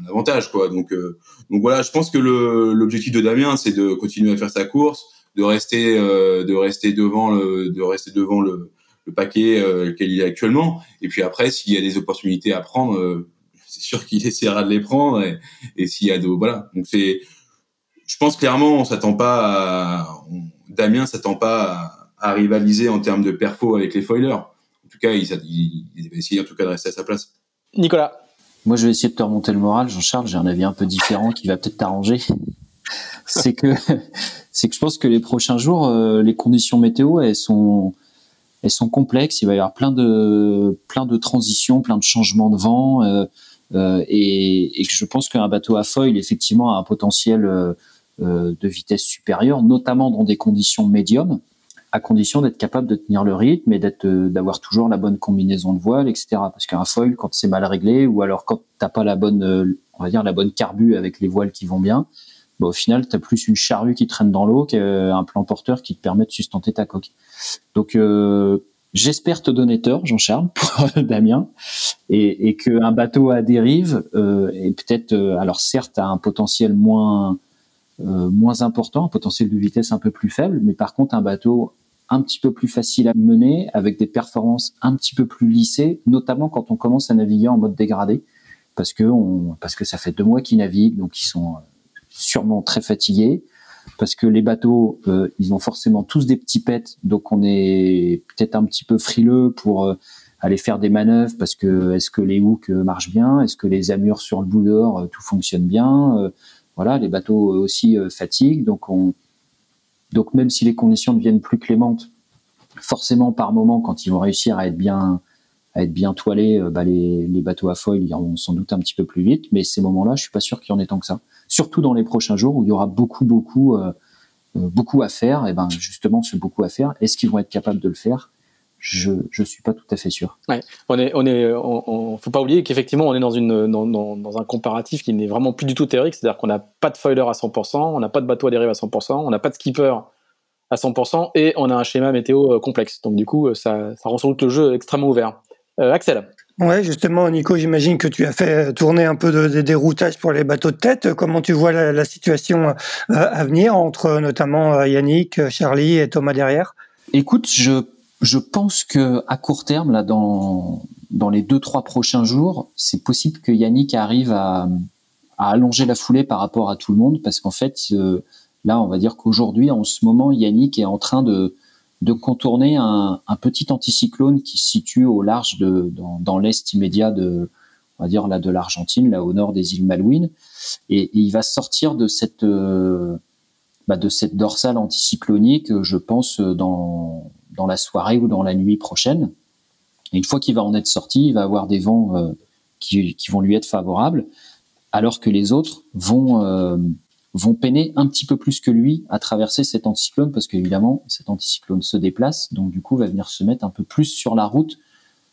un avantage quoi. Donc, euh, donc voilà, je pense que l'objectif de Damien, c'est de continuer à faire sa course, de rester, euh, de rester devant le, de rester devant le, le paquet qu'elle il est actuellement. Et puis après, s'il y a des opportunités à prendre, c'est sûr qu'il essaiera de les prendre. Et, et s'il y a de, voilà. Donc c'est je pense clairement, on s'attend pas à, Damien s'attend pas à rivaliser en termes de perfo avec les foilers. En tout cas, il, il, va essayer en tout cas de rester à sa place. Nicolas. Moi, je vais essayer de te remonter le moral, Jean-Charles. J'ai un avis un peu différent qui va peut-être t'arranger. c'est que, c'est que je pense que les prochains jours, euh, les conditions météo, elles sont, elles sont complexes. Il va y avoir plein de, plein de transitions, plein de changements de vent, euh, euh, et, et je pense qu'un bateau à foil, effectivement, a un potentiel euh, de vitesse supérieure, notamment dans des conditions médium à condition d'être capable de tenir le rythme et d'être, d'avoir toujours la bonne combinaison de voile, etc. Parce qu'un foil, quand c'est mal réglé, ou alors quand t'as pas la bonne, on va dire la bonne carbu avec les voiles qui vont bien, bah, au final, tu as plus une charrue qui traîne dans l'eau qu'un plan porteur qui te permet de sustenter ta coque. Donc, euh, j'espère te donner tort, Jean-Charles, pour Damien, et, et qu'un bateau à dérive euh, est peut-être, euh, alors certes, a un potentiel moins euh, moins important, un potentiel de vitesse un peu plus faible, mais par contre, un bateau un petit peu plus facile à mener, avec des performances un petit peu plus lissées, notamment quand on commence à naviguer en mode dégradé, parce que on, parce que ça fait deux mois qu'ils naviguent, donc ils sont sûrement très fatigués, parce que les bateaux, euh, ils ont forcément tous des petits pets, donc on est peut-être un petit peu frileux pour euh, aller faire des manœuvres, parce que est-ce que les hooks marchent bien, est-ce que les amures sur le bout d'or, euh, tout fonctionne bien, voilà, les bateaux aussi fatiguent, donc on donc même si les conditions deviennent plus clémentes, forcément par moment, quand ils vont réussir à être bien à être bien toilés, euh, bah les, les, bateaux à foil iront sans doute un petit peu plus vite. Mais ces moments-là, je suis pas sûr qu'il y en ait tant que ça. Surtout dans les prochains jours où il y aura beaucoup, beaucoup, euh, euh beaucoup à faire. Et ben justement, ce beaucoup à faire, est-ce qu'ils vont être capables de le faire? Je je suis pas tout à fait sûr. Ouais, on est on est on, faut pas oublier qu'effectivement on est dans une dans, dans, un comparatif qui n'est vraiment plus du tout théorique, c'est-à-dire qu'on n'a pas de foiler à 100%, on n'a pas de bateau à dérive à 100%, on n'a pas de skipper à 100% et on a un schéma météo euh, complexe. Donc du coup ça ça rend sans doute le jeu extrêmement ouvert. Axel. Ouais, justement, Nico, j'imagine que tu as fait tourner un peu de, des routages pour les bateaux de tête. Comment tu vois la, la situation euh, à venir entre notamment Yannick, Charlie et Thomas derrière? Écoute, je je pense que à court terme, là, dans dans les deux trois prochains jours, c'est possible que Yannick arrive à, à allonger la foulée par rapport à tout le monde, parce qu'en fait, euh, là, on va dire qu'aujourd'hui, en ce moment, Yannick est en train de de contourner un, petit anticyclone qui se situe au large de dans, l'est immédiat de on va dire là de l'Argentine, là au nord des îles Malouines, et, il va sortir de cette euh, bah, de cette dorsale anticyclonique, je pense dans dans la soirée ou dans la nuit prochaine. Et une fois qu'il va en être sorti, il va avoir des vents euh, qui, qui, vont lui être favorables, alors que les autres vont euh, vont peiner un petit peu plus que lui à traverser cet anticyclone, parce qu'évidemment, cet anticyclone se déplace, donc du coup, va venir se mettre un peu plus sur la route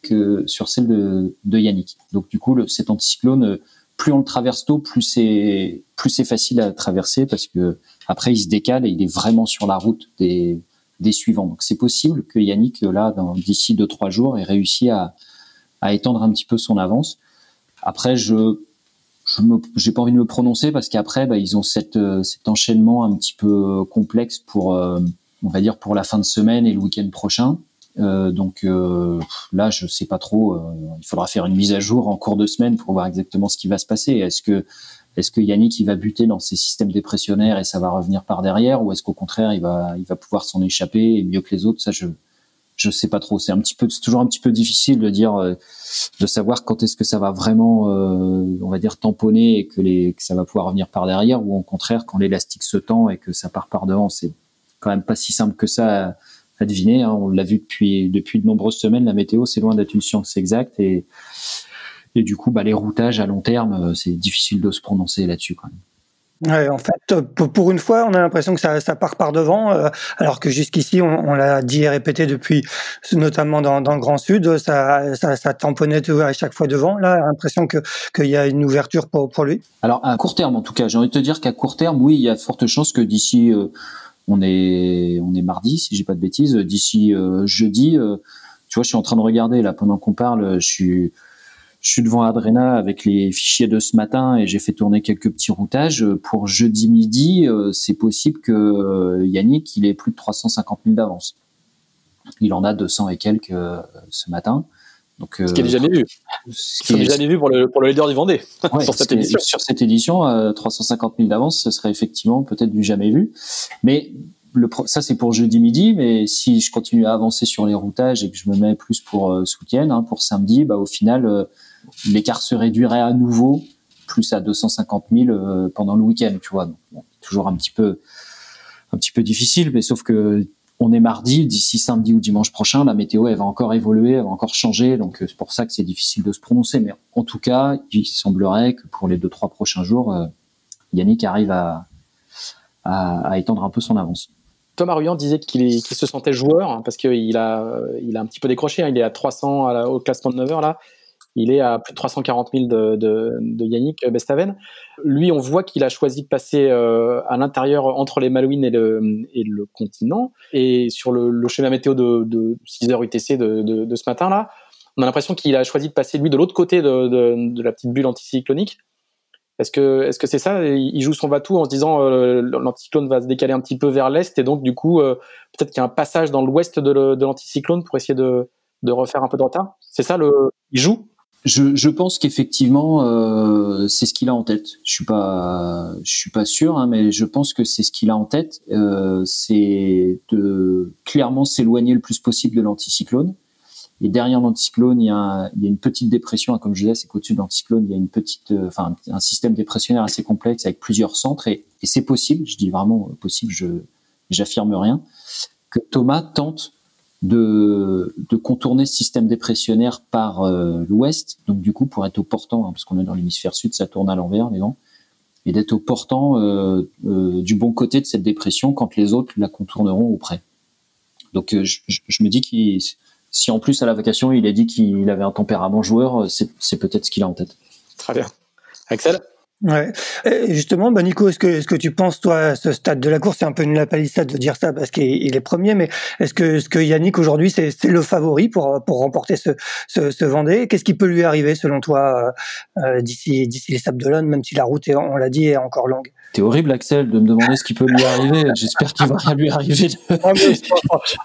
que sur celle de, Yannick. Donc du coup, cet anticyclone, plus on le traverse tôt, plus c'est plus c'est facile à traverser, parce que après, il se décale et il est vraiment sur la route des des suivants. Donc c'est possible que Yannick, là, d'ici deux trois jours, ait réussi à, à étendre un petit peu son avance. Après, je je j'ai pas envie de me prononcer parce qu'après, bah, ils ont cette, euh, cet enchaînement un petit peu complexe pour, euh, on va dire, pour la fin de semaine et le week-end prochain. Euh, donc euh, là, je sais pas trop. il faudra faire une mise à jour en cours de semaine pour voir exactement ce qui va se passer. Est-ce que est-ce que Yannick il va buter dans ses systèmes dépressionnaires et ça va revenir par derrière ou est-ce qu'au contraire il va il va pouvoir s'en échapper mieux que les autres? Ça je je sais pas trop c'est un petit peu c'est toujours un petit peu difficile de dire euh, de savoir quand est-ce que ça va vraiment euh, on va dire tamponner et que les que ça va pouvoir revenir par derrière ou au contraire quand l'élastique se tend et que ça part par devant c'est quand même pas si simple que ça à, deviner hein. on l'a vu depuis depuis de nombreuses semaines la météo c'est loin d'être une science exacte et et du coup, bah, les routages à long terme, euh, c'est difficile de se prononcer là-dessus quand même. Ouais, en fait, pour une fois, on a l'impression que ça, ça, part par devant, euh, alors que jusqu'ici, on, on l'a dit et répété depuis, notamment dans, dans le Grand Sud, ça, ça, ça tamponnait à chaque fois devant. Là, l'impression que qu'il y a une ouverture pour, pour lui. Alors à court terme, en tout cas, j'ai envie de te dire qu'à court terme, oui, il y a forte chance que d'ici, euh, on est on est mardi, si j'ai pas de bêtises, d'ici jeudi, tu vois, je suis en train de regarder là pendant qu'on parle, je suis je suis devant Adrena avec les fichiers de ce matin et j'ai fait tourner quelques petits routages. Pour jeudi midi, euh, c'est possible que euh, Yannick, il ait plus de 350 000 d'avance. Il en a 200 et quelques euh, ce matin. Donc, ce qui est jamais vu. Ce qui est jamais vu pour le, pour le leader du Vendée sur cette édition. Sur cette édition, 350 000 d'avance, ce serait effectivement peut-être du jamais vu. Mais le, ça c'est pour jeudi midi, mais si je continue à avancer sur les routages et que je me mets plus pour euh, week-end, hein, pour samedi, bah, au final, euh, l'écart se réduirait à nouveau plus à 250 000 euh, pendant le week-end, tu vois. Toujours un petit peu, un petit peu difficile, mais sauf que on est mardi, d'ici samedi ou dimanche prochain, la météo elle va encore évoluer, elle va encore changer, donc c'est pour ça que c'est difficile de se prononcer. Mais en tout cas, il semblerait que pour les deux trois prochains jours, Yannick arrive à, à, étendre un peu son avance. Thomas Ruyant disait qu'il se sentait joueur hein, parce qu'il a, il a un petit peu décroché. Hein. il est à 300 au classement de 9 heures là. Il est à plus de 340 000 de, de, de Yannick Bestaven. Lui, on voit qu'il a choisi de passer euh, à l'intérieur entre les Malouines et le, continent. Et sur le, schéma météo de, de 6 heures UTC de, de, ce matin-là, on a l'impression qu'il a choisi de passer lui de l'autre côté de, de, la petite bulle anticyclonique est-ce que c'est ça? Il joue son va-tout en se disant euh, l'anticyclone va se décaler un petit peu vers l'est et donc du coup euh, peut-être qu'il y a un passage dans l'ouest de, l'anticyclone pour essayer de, refaire un peu de retard. C'est ça le il joue? Je, pense qu'effectivement euh, c'est ce qu'il a en tête. Je suis pas je suis pas sûr, hein, mais je pense que c'est ce qu'il a en tête. c'est de clairement s'éloigner le plus possible de l'anticyclone et derrière l'anticyclone, il y, a il y a une petite dépression, comme je disais, c'est qu'au-dessus de l'anticyclone, il y a une petite, euh, enfin, un système dépressionnaire assez complexe avec plusieurs centres. Et, et c'est possible, je dis vraiment possible, je j'affirme rien, que Thomas tente de, de contourner ce système dépressionnaire par euh, l'ouest, donc du coup pour être au portant, hein, parce qu'on est dans l'hémisphère sud, ça tourne à l'envers, les gants, et d'être au portant euh, euh, du bon côté de cette dépression quand les autres la contourneront auprès. Donc je, je me dis qu'il si en plus à la vacation il a dit qu'il avait un tempérament joueur, c'est peut-être ce qu'il a en tête. Très bien. Axel? Ouais. Justement, bah Nico, est-ce que, est-ce que tu penses, toi, à ce stade de la course, c'est un peu une lapalissade de dire ça parce qu'il est premier, mais est-ce que, est-ce que Yannick aujourd'hui, c'est, c'est le favori pour, pour remporter ce, ce, ce Vendée? Qu'est-ce qui peut lui arriver, selon toi, euh, d'ici, d'ici les Sables d'Olonne, même si la route, est, on l'a dit, est encore longue? T'es horrible, Axel, de me demander ce qui peut lui arriver. J'espère qu'il va rien lui arriver. en,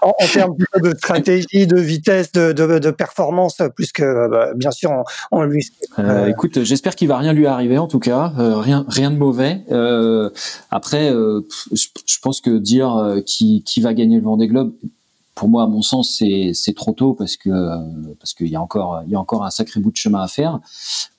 en, termes de stratégie, de vitesse, de, de, de performance, plus que, bah, bien sûr, on, lui. Euh, écoute, j'espère qu'il va rien lui arriver, en tout cas. Euh, rien, rien de mauvais. Euh, après, euh, je, je, pense que dire qui, qui va gagner le Vendée Globe, pour moi, à mon sens, c'est trop tôt parce que parce qu'il y a encore il y a encore un sacré bout de chemin à faire.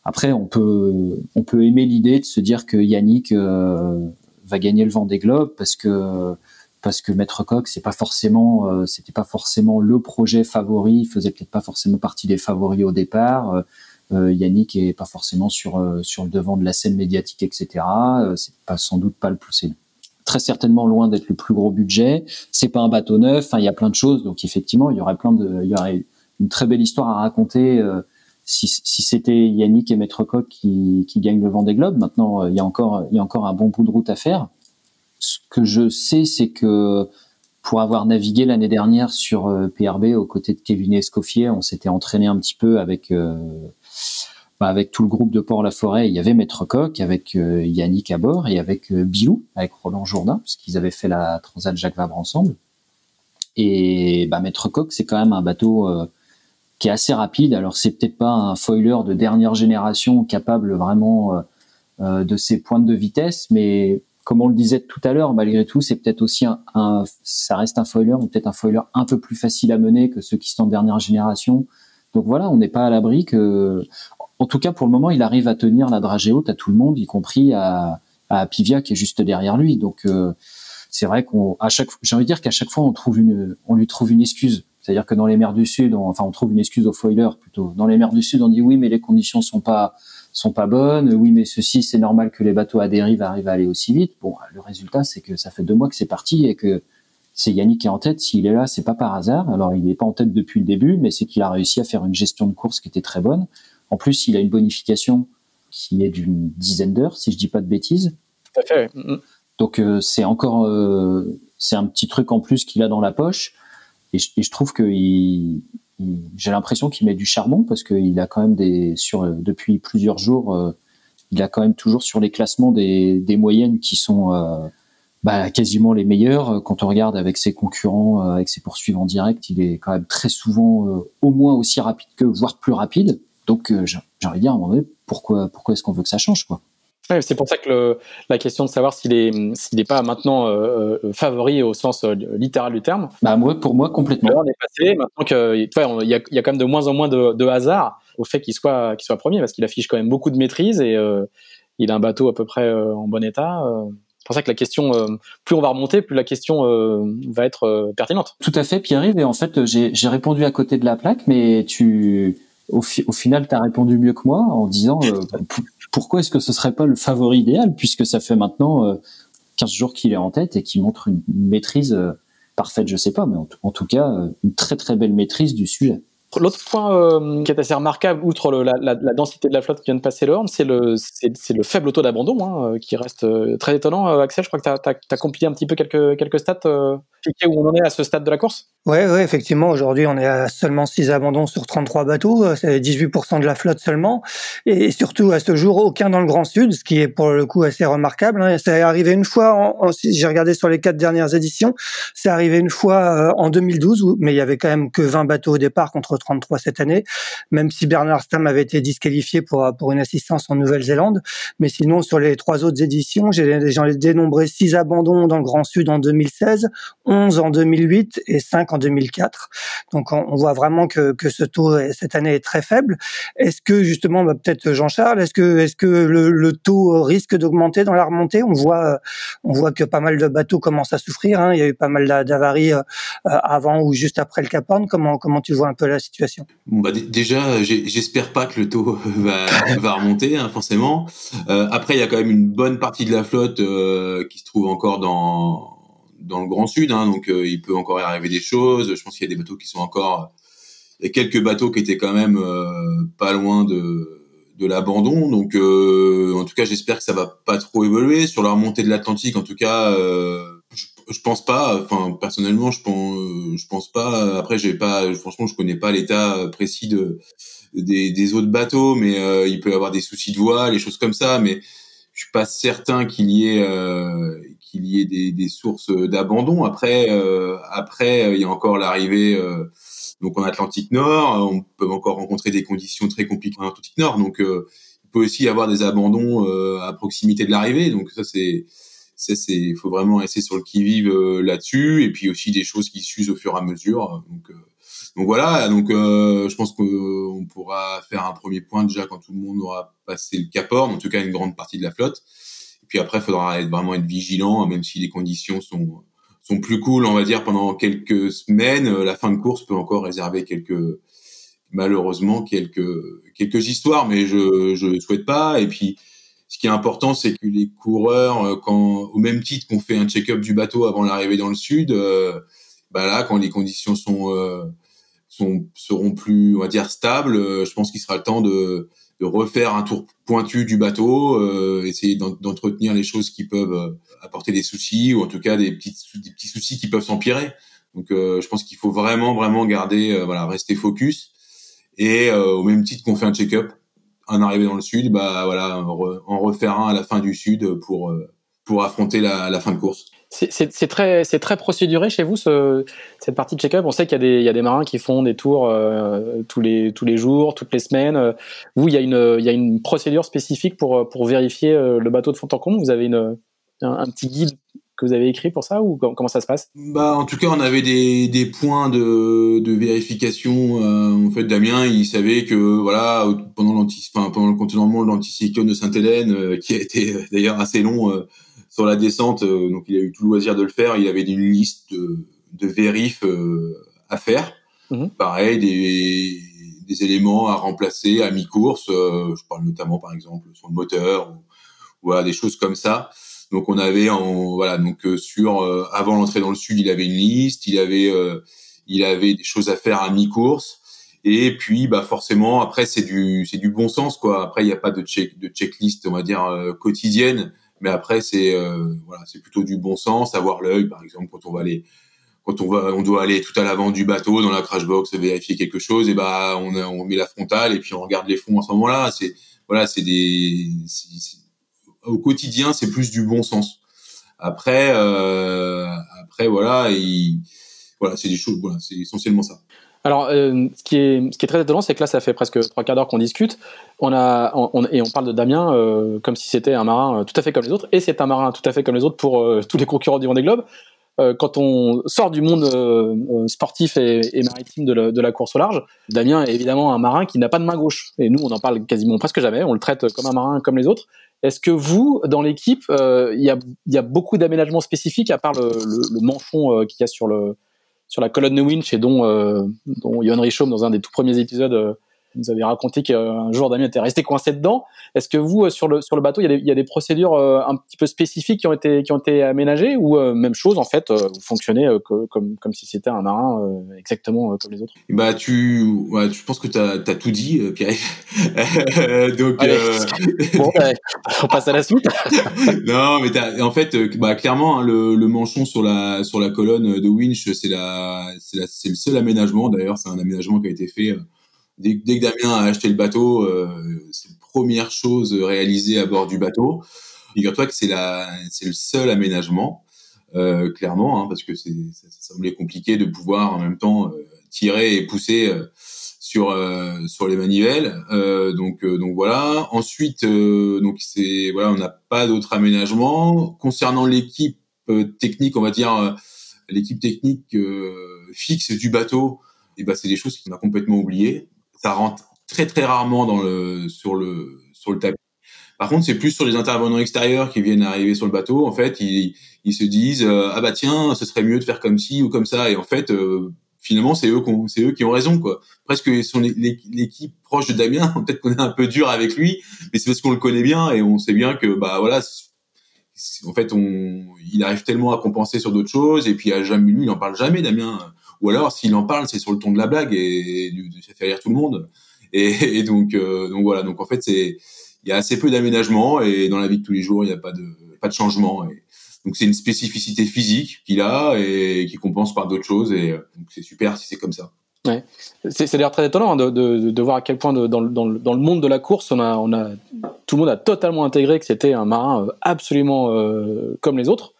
Après, on peut on peut aimer l'idée de se dire que Yannick euh, va gagner le Vendée Globe parce que parce que Maître Coq, c'est pas forcément euh, c'était pas forcément le projet favori, il faisait peut-être pas forcément partie des favoris au départ. Euh, Yannick est pas forcément sur sur le devant de la scène médiatique, etc. c'est pas sans doute pas le plus très certainement loin d'être le plus gros budget. C'est pas un bateau neuf. Enfin, il y a plein de choses. Donc effectivement, il y aurait plein de, il y aurait une très belle histoire à raconter euh, si, si c'était Yannick et Maître Coq qui, qui gagnent le Vendée Globe. Maintenant, euh, il y a encore, il y a encore un bon bout de route à faire. Ce que je sais, c'est que pour avoir navigué l'année dernière sur euh, PRB aux côtés de Kevin Escoffier, on s'était entraîné un petit peu avec bah, avec tout le groupe de Port-la-Forêt, il y avait Maître Coq, avec euh, Yannick à bord et avec euh, Bilou, avec Roland Jourdain, parce qu'ils avaient fait la Transat Jacques Vabre ensemble. Et bah, Maître Coq, c'est quand même un bateau euh, qui est assez rapide. Alors c'est peut-être pas un foiler de dernière génération capable vraiment de ses pointes de vitesse, mais comme on le disait tout à l'heure, malgré tout, c'est peut-être aussi un, un, ça reste un foiler, ou peut-être un foiler un peu plus facile à mener que ceux qui sont de dernière génération. Donc voilà, on n'est pas à l'abri que en tout cas, pour le moment, il arrive à tenir la dragée haute à tout le monde, y compris à, à Pivia qui est juste derrière lui. Donc, euh, c'est vrai qu'on, à chaque, j'ai envie de dire qu'à chaque fois, on trouve une, on lui trouve une excuse. C'est-à-dire que dans les mers du Sud, on, enfin, on trouve une excuse au foiler plutôt. Dans les mers du Sud, on dit oui, mais les conditions sont pas, sont pas bonnes. Oui, mais ceci, c'est normal que les bateaux à dérive arrivent à aller aussi vite. Bon, le résultat, c'est que ça fait deux mois que c'est parti et que c'est Yannick qui est en tête. S'il est là, c'est pas par hasard. Alors, il n'est pas en tête depuis le début, mais c'est qu'il a réussi à faire une gestion de course qui était très bonne. En plus, il a une bonification qui est d'une dizaine d'heures, si je dis pas de bêtises. Tout à fait. Donc euh, c'est encore euh, c'est un petit truc en plus qu'il a dans la poche et je, trouve que j'ai l'impression qu'il met du charbon parce qu'il a quand même des sur depuis plusieurs jours euh, il a quand même toujours sur les classements des, des moyennes qui sont bah, quasiment les meilleures quand on regarde avec ses concurrents avec ses poursuivants directs il est quand même très souvent au moins aussi rapide que voire plus rapide donc, euh, j'ai envie de dire, à un moment donné, pourquoi, pourquoi est-ce qu'on veut que ça change, quoi? C'est pour ça que la question de savoir s'il est s'il n'est pas maintenant euh, euh, favori au sens euh, littéral du terme. Bah moi, pour moi complètement. est passé maintenant qu'il y, a, y a quand même de moins en moins de, hasard au fait qu'il soit qu'il soit premier parce qu'il affiche quand même beaucoup de maîtrise et il a un bateau à peu près en bon état. C'est pour ça que la question, plus on va remonter, plus la question va être pertinente. Tout à fait, Pierre-Yves. Et en fait, j'ai répondu à côté de la plaque, mais tu, au, final, tu as répondu mieux que moi en disant pourquoi est-ce que ce serait pas le favori idéal puisque ça fait maintenant 15 euh, jours qu'il est en tête et qu'il montre une maîtrise euh, parfaite, je sais pas, mais en, tout cas euh, une très très belle maîtrise du sujet. L'autre point euh, qui est assez remarquable, outre la, densité de la flotte qui vient de passer le Horn, c'est le, faible taux d'abandon, hein, euh, qui reste euh, très étonnant. Axel, je crois que tu as, compilé un petit peu quelques, quelques stats, où on en est à ce stade de la course Oui, ouais, effectivement, aujourd'hui on est à seulement 6 abandons sur 33 bateaux, c'est 18% de la flotte seulement, et surtout à ce jour aucun dans le Grand Sud, ce qui est pour le coup assez remarquable. Hein. C'est arrivé une fois, j'ai regardé sur les quatre dernières éditions, c'est arrivé une fois en 2012, mais il y avait quand même que 20 bateaux au départ contre 33 cette année, même si Bernard Stam avait été disqualifié pour, pour une assistance en Nouvelle-Zélande. Mais sinon, sur les trois autres éditions, j'en ai dénombré six abandons dans le Grand Sud en 2016, 11 en 2008 et 5 en 2004. Donc on, voit vraiment que, que ce taux cette année est très faible. Est-ce que justement, bah, peut-être Jean-Charles, est-ce que, est-ce que le, le taux risque d'augmenter dans la remontée? On voit, on voit que pas mal de bateaux commencent à souffrir. Hein. Il y a eu pas mal d'avaries euh, avant ou juste après le Cap Horn. Comment, comment tu vois un peu la situation Bon, bah, déjà, j'espère pas que le taux va, va remonter, hein, forcément. Euh, après, il y a quand même une bonne partie de la flotte euh, qui se trouve encore dans dans le Grand Sud, hein, donc euh, il peut encore y arriver des choses. Je pense qu'il y a des bateaux qui sont encore, il y a quelques bateaux qui étaient quand même euh, pas loin de de l'abandon. Donc, en tout cas, j'espère que ça va pas trop évoluer sur la remontée de l'Atlantique. En tout cas, je pense pas. Enfin, personnellement, je pense, je pense pas. Après, j'ai pas. Franchement, je connais pas l'état précis de des, des autres bateaux, mais euh, il peut y avoir des soucis de voile, les choses comme ça. Mais je suis pas certain qu'il y ait euh, qu'il y ait des, des sources d'abandon. Après, euh, après, il y a encore l'arrivée. donc en Atlantique Nord, on peut encore rencontrer des conditions très compliquées en Atlantique Nord. Donc il peut aussi y avoir des abandons à proximité de l'arrivée. Donc ça c'est c'est il faut vraiment rester sur le qui vive euh, là-dessus et puis aussi des choses qui s'usent au fur et à mesure donc euh, donc voilà donc euh, je pense qu'on pourra faire un premier point déjà quand tout le monde aura passé le Cap Horn en tout cas une grande partie de la flotte. Et puis après il faudra être, vraiment être vigilant même si les conditions sont sont plus cool on va dire pendant quelques semaines la fin de course peut encore réserver quelques malheureusement quelques quelques histoires mais je je souhaite pas. Et puis ce qui est important, c'est que les coureurs, euh, quand au même titre qu'on fait un check-up du bateau avant l'arrivée dans le sud, euh, bah là, quand les conditions sont, euh, sont seront plus, on va dire, stables, je pense qu'il sera le temps de, de refaire un tour pointu du bateau, essayer d'entretenir les choses qui peuvent apporter des soucis ou en tout cas des petits, des petits soucis qui peuvent s'empirer. Donc, je pense qu'il faut vraiment, vraiment garder, voilà, rester focus. Et au même titre qu'on fait un check-up, un arrivé dans le sud, bah voilà, en refaire un à la fin du sud pour euh, pour affronter la, fin de course. C'est très, c'est très procéduré chez vous ce, cette partie de check-up? On sait qu'il y y a des marins qui font des tours euh, tous les tous les jours, toutes les semaines. Vous, il y a une, il y a une procédure spécifique pour pour vérifier euh, le bateau de fond en comble? Vous avez une un, un petit guide que vous avez écrit pour ça ou comment ça se passe? Bah en tout cas on avait des, des points de, de vérification. Euh, en fait Damien il savait que voilà pendant l'anti enfin, pendant le continent de l'anticyclone de Sainte-Hélène euh, qui a été euh, d'ailleurs assez long sur la descente donc il a eu tout le loisir de le faire. Il avait une liste de, de vérifs à faire. Mhm. Pareil des des éléments à remplacer à mi-course. je parle notamment par exemple sur le moteur ou voilà des choses comme ça. Donc on avait en voilà donc euh, sur euh, avant l'entrée dans le sud, il avait une liste, il avait euh, il avait des choses à faire à mi-course. Et puis bah forcément après c'est du c'est du bon sens quoi. Après il n'y a pas de check de checklist on va dire quotidienne, mais après c'est voilà, c'est plutôt du bon sens, avoir l'œil par exemple quand on va aller quand on va on doit aller tout à l'avant du bateau dans la crash box vérifier quelque chose et bah on on met la frontale et puis on regarde les fonds à ce moment-là, c'est voilà, c'est des au quotidien, c'est plus du bon sens. Après, euh, après voilà, il, voilà, c'est des choses, c'est essentiellement ça. Alors, euh, ce, qui est, très étonnant, c'est que là, ça fait presque trois quarts d'heure qu'on discute. On a, et on parle de Damien euh, comme si c'était un marin tout à fait comme les autres. Et c'est un marin tout à fait comme les autres pour tous les concurrents du Vendée Globe. quand on sort du monde sportif et, maritime de de la, course au large, Damien est évidemment un marin qui n'a pas de main gauche. Et nous, on en parle quasiment presque jamais. On le traite comme un marin comme les autres. Est-ce que vous, dans l'équipe, il y, a, y, a, beaucoup d'aménagements spécifiques à part le, le, le manchon qu'il y a sur le, sur la colonne de winch et dont, euh, dont Yohan Richaume, dans un des tout premiers épisodes, euh, vous avez raconté qu'un jour Damien était resté coincé dedans. Est-ce que vous, euh, sur le, sur le bateau, il y, a des, il y a des procédures euh, un petit peu spécifiques qui ont été, qui ont été aménagées ou même chose, en fait, vous fonctionnez comme, comme si c'était un marin exactement comme les autres? Bah, tu, ouais, je pense que tu as, tout dit, Pierre. Donc, bon, on passe à la suite. non, mais en fait, bah, clairement, hein, le, le, manchon sur la, sur la colonne de winch, c'est la, c'est le seul aménagement. D'ailleurs, c'est un aménagement qui a été fait dès, dès, que Damien a acheté le bateau, euh, c'est la première chose réalisée à bord du bateau. Figure-toi que c'est la, c'est le seul aménagement, euh, clairement, hein, parce que ça, ça, semblait compliqué de pouvoir en même temps euh, tirer et pousser euh, sur euh, sur les manivelles. donc donc voilà. Ensuite, donc c'est voilà, on n'a pas d'autre aménagement concernant l'équipe technique, on va dire l'équipe technique fixe du bateau. Et ben c'est des choses qu'on a complètement oubliées ça rentre très très rarement dans le sur le sur le tapis. Par contre, c'est plus sur les intervenants extérieurs qui viennent arriver sur le bateau. En fait, ils, ils se disent euh, ah bah tiens, ce serait mieux de faire comme ci ou comme ça. Et en fait, euh, finalement, c'est eux c'est eux qui ont raison quoi. Presque ils sont l'équipe proche de Damien. Peut-être qu'on est un peu dur avec lui, mais c'est parce qu'on le connaît bien et on sait bien que bah voilà. En fait, on, il arrive tellement à compenser sur d'autres choses et puis jamais lui, il en parle jamais Damien ou alors s'il en parle, c'est sur le ton de la blague et, ça fait rire tout le monde. Et, donc, euh, donc voilà. Donc en fait, il y a assez peu d'aménagement et dans la vie de tous les jours, il n'y a pas de changement. Donc c'est une spécificité physique qu'il a et qui compense par d'autres choses. Et euh, donc c'est super si c'est comme ça. Ouais. C'est d'ailleurs très étonnant hein, de, voir à quel point dans, le monde de la course, tout le monde a totalement intégré que c'était un marin euh, absolument comme les autres.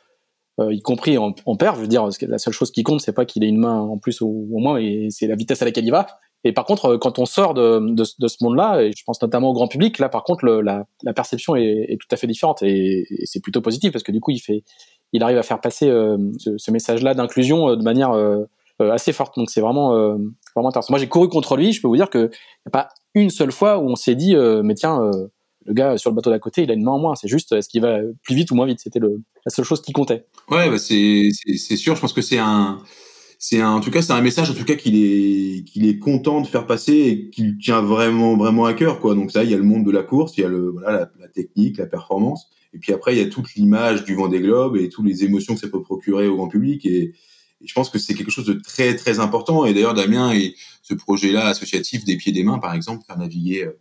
Euh, y compris en, en père. Je veux dire, la seule chose qui compte, c'est pas qu'il ait une main en plus ou au moins, et c'est la vitesse à laquelle il va. Et par contre, euh, quand on sort de, de, de ce monde-là, et je pense notamment au grand public, là, par contre, le, la, la, perception est, est, tout à fait différente, et, c'est plutôt positif parce que du coup, il fait, il arrive à faire passer euh, ce, ce message-là d'inclusion de manière assez forte. Donc, c'est vraiment, vraiment intéressant. Moi, j'ai couru contre lui. Je peux vous dire que y a pas une seule fois où on s'est dit, mais tiens le gars sur le bateau d'à côté, il a une main en moins. C'est juste, est-ce qu'il va plus vite ou moins vite C'était la seule chose qui comptait. Ouais, bah c'est sûr. Je pense que c'est un, c'est en tout cas, c'est un message en tout cas qu'il est, qu'il est content de faire passer et qu'il tient vraiment, vraiment à cœur, quoi. Donc ça, il y a le monde de la course, il y a le, voilà, la, technique, la performance, et puis après, il y a toute l'image du vent des globes et toutes les émotions que ça peut procurer au grand public et, je pense que c'est quelque chose de très, très important. Et d'ailleurs, Damien et ce projet-là associatif des pieds des mains, par exemple, faire naviguer euh, euh,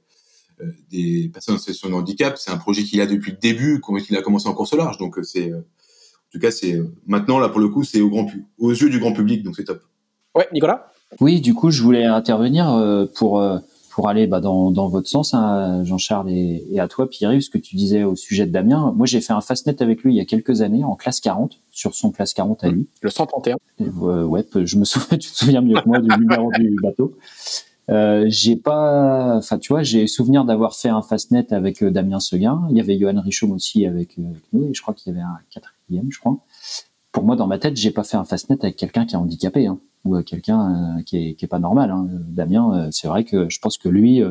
des personnes en situation de handicap. C'est un projet qu'il a depuis le début, quand il a commencé en course large. Donc euh, c'est, euh, en tout cas, c'est maintenant là pour le coup, c'est au grand aux yeux du grand public, donc c'est top. Ouais, Nicolas? Oui, du coup, je voulais intervenir pour pour aller bah, dans, dans votre sens, hein, Jean-Charles et, et, à toi, Pierre, ce que tu disais au sujet de Damien. Moi, j'ai fait un fastnet avec lui il y a quelques années en classe 40, sur son classe 40 à lui. Le 131. ouais, je me souviens, tu te souviens mieux que moi du numéro du bateau. Euh, j'ai pas, enfin tu vois, j'ai souvenir d'avoir fait un fastnet avec euh, Damien Seguin. Il y avait Johan Richaume aussi avec, euh, avec, nous et je crois qu'il y avait un quatrième, je crois. Pour moi, dans ma tête, j'ai pas fait un fastnet avec quelqu'un qui est handicapé hein, ou quelqu'un qui, est, qui est pas normal. Hein. Damien, c'est vrai que je pense que lui,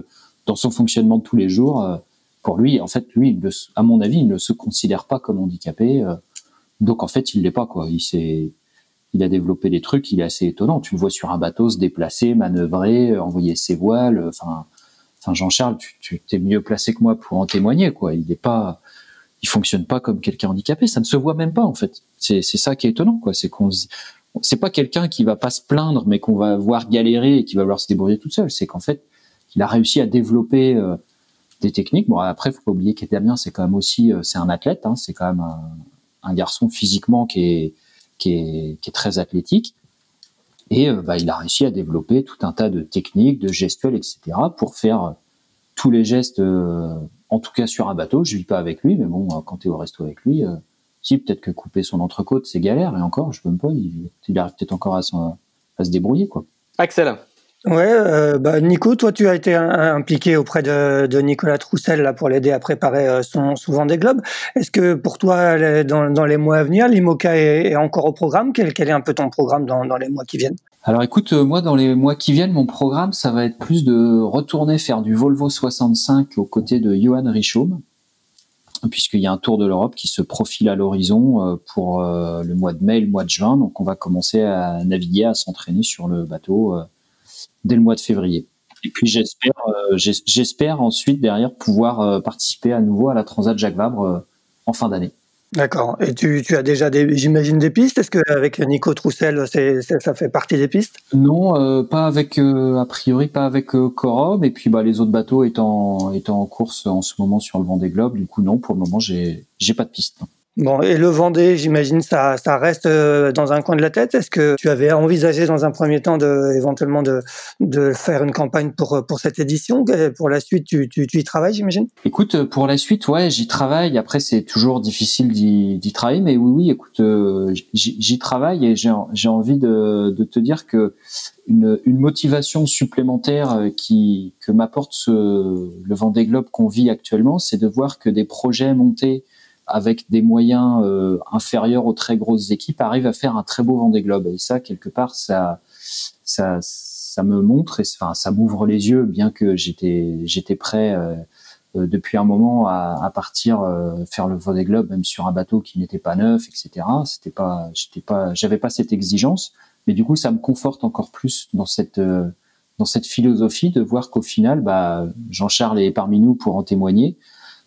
dans son fonctionnement de tous les jours, pour lui, en fait, lui, à mon avis, il ne se considère pas comme handicapé. donc en fait, il l'est pas quoi. Il s'est il a développé des trucs, il est assez étonnant. Tu le vois sur un bateau se déplacer, manœuvrer, euh, envoyer ses voiles. Euh, enfin, Jean-Charles, tu, tu es mieux placé que moi pour en témoigner, quoi. Il est pas, il fonctionne pas comme quelqu'un handicapé. Ça ne se voit même pas, en fait. C'est, ça qui est étonnant, quoi. C'est qu'on, c'est pas quelqu'un qui va pas se plaindre, mais qu'on va voir galérer et qui va vouloir se débrouiller tout seul. C'est qu'en fait, il a réussi à développer euh, des techniques. Bon, après, faut pas oublier qu'Edamien, c'est quand même aussi, c'est un athlète. Hein, c'est quand même un garçon physiquement qui est qui est, très athlétique. Et euh, bah, il a réussi à développer tout un tas de techniques, de gestuels, etc. pour faire euh, tous les gestes, euh, en tout cas sur un bateau. Je vis pas avec lui, mais bon, quand tu es au resto avec lui, si peut-être que couper son entrecôte, c'est galère. Et encore, je peux même pas. Il, il arrive peut-être encore à, à, se débrouiller, quoi. Axel. Ouais, euh, bah Nico, toi tu as été impliqué auprès de, Nicolas Troussel là pour l'aider à préparer euh, son, son Vendée Globe. Est-ce que pour toi, dans, les mois à venir, l'IMOCA est, encore au programme? Quel, quel, est un peu ton programme dans, dans les mois qui viennent? Alors écoute, euh, moi dans les mois qui viennent, mon programme ça va être plus de retourner faire du Volvo 65 aux côtés de Johan Richaume puisqu'il y a un tour de l'Europe qui se profile à l'horizon pour le mois de mai, le mois de juin. Donc on va commencer à naviguer, à s'entraîner sur le bateau dès le mois de février. Et puis j'espère, euh, j'espère ensuite derrière pouvoir euh, participer à nouveau à la Transat Jacques Vabre euh, en fin d'année. D'accord. Et tu, tu, as déjà, des, j'imagine, des pistes? Est-ce qu'avec Nico Troussel, ça fait partie des pistes? Non, pas avec, a priori, pas avec Corom. Et puis bah, les autres bateaux étant, étant en course en ce moment sur le Vendée Globe, du coup, non, pour le moment, j'ai, j'ai pas de piste. Bon, et le Vendée, j'imagine, ça, ça reste euh, dans un coin de la tête? Est-ce que tu avais envisagé dans un premier temps de, éventuellement de, de faire une campagne pour, pour cette édition? Pour la suite, tu, tu, tu y travailles, j'imagine? Écoute, pour la suite, ouais, j'y travaille. Après, c'est toujours difficile d'y travailler, mais oui, oui, écoute, euh, j'y travaille et j'ai envie de, de te dire que une, une motivation supplémentaire euh, qui que m'apporte le Vendée Globe qu'on vit actuellement, c'est de voir que des projets montés avec des moyens euh, inférieurs aux très grosses équipes, arrive à faire un très beau Vendée Globe. Et ça, quelque part, ça, ça, ça me montre, et enfin, ça m'ouvre les yeux, bien que j'étais, j'étais prêt euh, euh, depuis un moment à, à partir faire le Vendée Globe, même sur un bateau qui n'était pas neuf, etc. C'était pas, j'étais pas, j'avais pas cette exigence, mais du coup, ça me conforte encore plus dans cette dans cette philosophie de voir qu'au final, bah, Jean-Charles est parmi nous pour en témoigner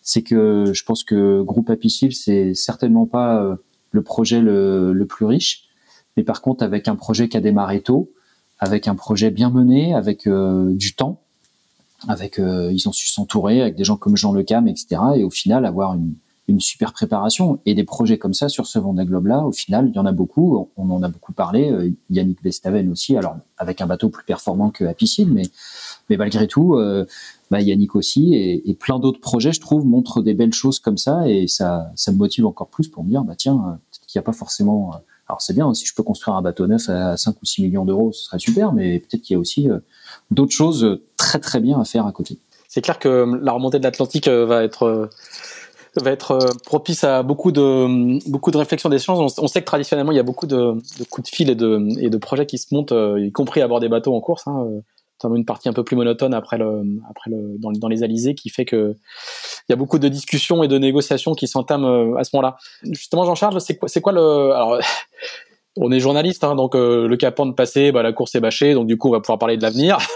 c'est que je pense que Groupe Apicil, c'est certainement pas euh, le projet le, plus riche, mais par contre avec un projet qui a démarré tôt, avec un projet bien mené, avec euh, du temps, avec euh, ils ont su s'entourer avec des gens comme Jean Lecam, etc. Et au final avoir une, super préparation et des projets comme ça sur ce Vendée Globe là. Au final, il y en a beaucoup. On en a beaucoup parlé. Yannick Bestaven aussi, alors avec un bateau plus performant que Apicil, mais malgré tout, bah, Yannick aussi, et, plein d'autres projets, je trouve, montrent des belles choses comme ça, et ça, ça me motive encore plus pour me dire, bah tiens, euh, peut-être qu'il n'y a pas forcément. Euh, alors c'est bien, si je peux construire un bateau neuf à 5 ou 6 millions d'euros, ce serait super, mais peut-être qu'il y a aussi euh, d'autres choses très très bien à faire à côté. C'est clair que la remontée de l'Atlantique va être va être propice à beaucoup de beaucoup de réflexions d'échanges. On, sait que traditionnellement il y a beaucoup de, de coups de fil et de, et de projets qui se montent, y compris à bord des bateaux en course. Hein une partie un peu plus monotone après le, après le, dans, dans les alizés qui fait que il y a beaucoup de discussions et de négociations qui s'entament euh, à ce moment-là. Justement, Jean-Charles, c'est quoi, c'est quoi le, alors, on est journaliste, hein, donc euh, le capant de passé, bah, la course est bâchée, donc du coup on va pouvoir parler de l'avenir.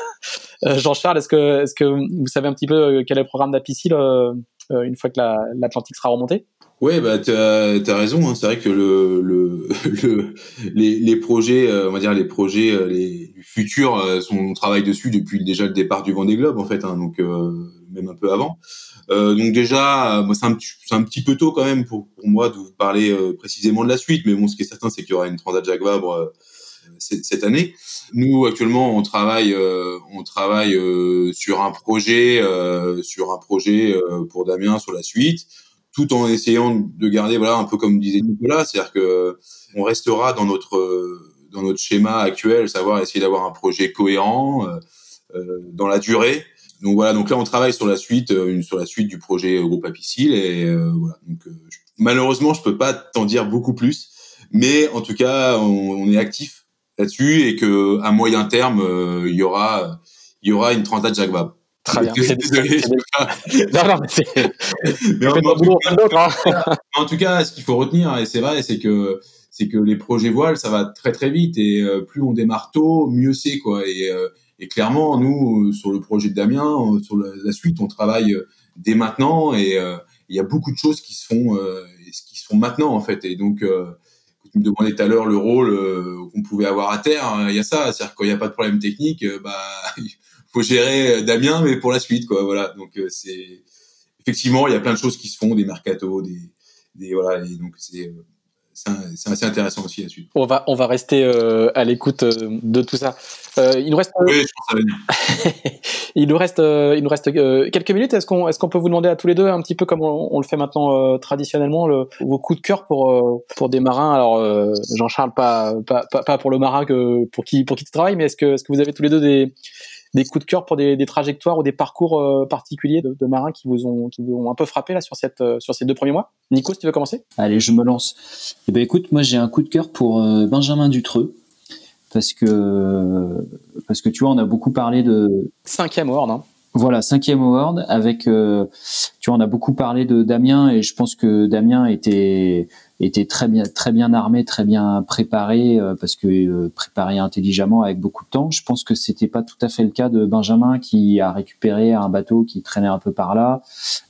Euh, Jean-Charles, est-ce que, est-ce que vous savez un petit peu quel est le programme d'Apicil une fois que l'Atlantique sera remonté Ouais, bah t'as as raison. Hein. C'est vrai que le, le, le les, projets, euh, on va dire les projets, euh, les futurs, euh, on travaille dessus depuis déjà le départ du Vendée Globe en fait, hein, donc même un peu avant. donc déjà, moi c'est un, petit peu tôt quand même pour, pour moi de vous parler précisément de la suite, mais bon, ce qui est certain, c'est qu'il y aura une Transat Jacques Vabre cette année. Nous actuellement, on travaille, on travaille sur un projet, sur un projet pour Damien sur la suite tout en essayant de garder, voilà, un peu comme disait Nicolas, c'est-à-dire que on restera dans notre dans notre schéma actuel, savoir essayer d'avoir un projet cohérent euh, euh, dans la durée. Donc voilà, donc là on travaille sur la suite, euh, une, sur la suite du projet groupe Apicil et euh, voilà. Donc malheureusement je peux pas t'en dire beaucoup plus, mais en tout cas on, est actif là-dessus et que à moyen terme il y aura il y aura une transat Jacques Vabre. Très bien. Désolé. non, non, mais en, tout cas, ce qu'il faut retenir, et c'est vrai, c'est que c'est que les projets voiles, ça va très très vite et euh, plus on démarre tôt, mieux c'est quoi. Et, euh, et, clairement, nous, sur le projet de Damien, sur la, suite, on travaille euh, dès maintenant et il y a beaucoup de choses qui se font, qui se font maintenant en fait. Et donc, tu me demandais tout à l'heure le rôle qu'on pouvait avoir à terre, hein, il y a ça, c'est-à-dire qu'il n'y a pas de problème technique, bah faut gérer euh, Damien, mais pour la suite, quoi. Voilà. Donc euh, c'est effectivement, il y a plein de choses qui se font, des mercato, des, des voilà. Et donc c'est euh, c'est assez intéressant aussi là-dessus. On va, on va rester euh, à l'écoute euh, de tout ça. Euh, il nous reste. Oui, je pense ça il nous reste, il nous reste quelques minutes. Est-ce qu'on, est-ce qu'on peut vous demander à tous les deux un petit peu comme on, le fait maintenant traditionnellement, le, vos coups de cœur pour pour des marins? Alors Jean-Charles, pas, pas, pas pour le marin que pour qui pour qui tu travailles, mais est-ce que est-ce que vous avez tous les deux des des coups de cœur pour des, des trajectoires ou des parcours euh, particuliers de, de, marins qui vous ont qui vous ont un peu frappé là sur cette euh, sur ces deux premiers mois? Nico, si tu veux commencer? Allez, je me lance. Eh ben écoute, moi j'ai un coup de cœur pour euh, Benjamin Dutreux parce que parce que tu vois, on a beaucoup parlé de cinquième award. Hein. Voilà, cinquième award avec, tu vois, on a beaucoup parlé de Damien et je pense que Damien était était très bien, très bien armé, très bien préparé, euh, parce que euh, préparé intelligemment avec beaucoup de temps. Je pense que c'était pas tout à fait le cas de Benjamin qui a récupéré un bateau qui traînait un peu par là,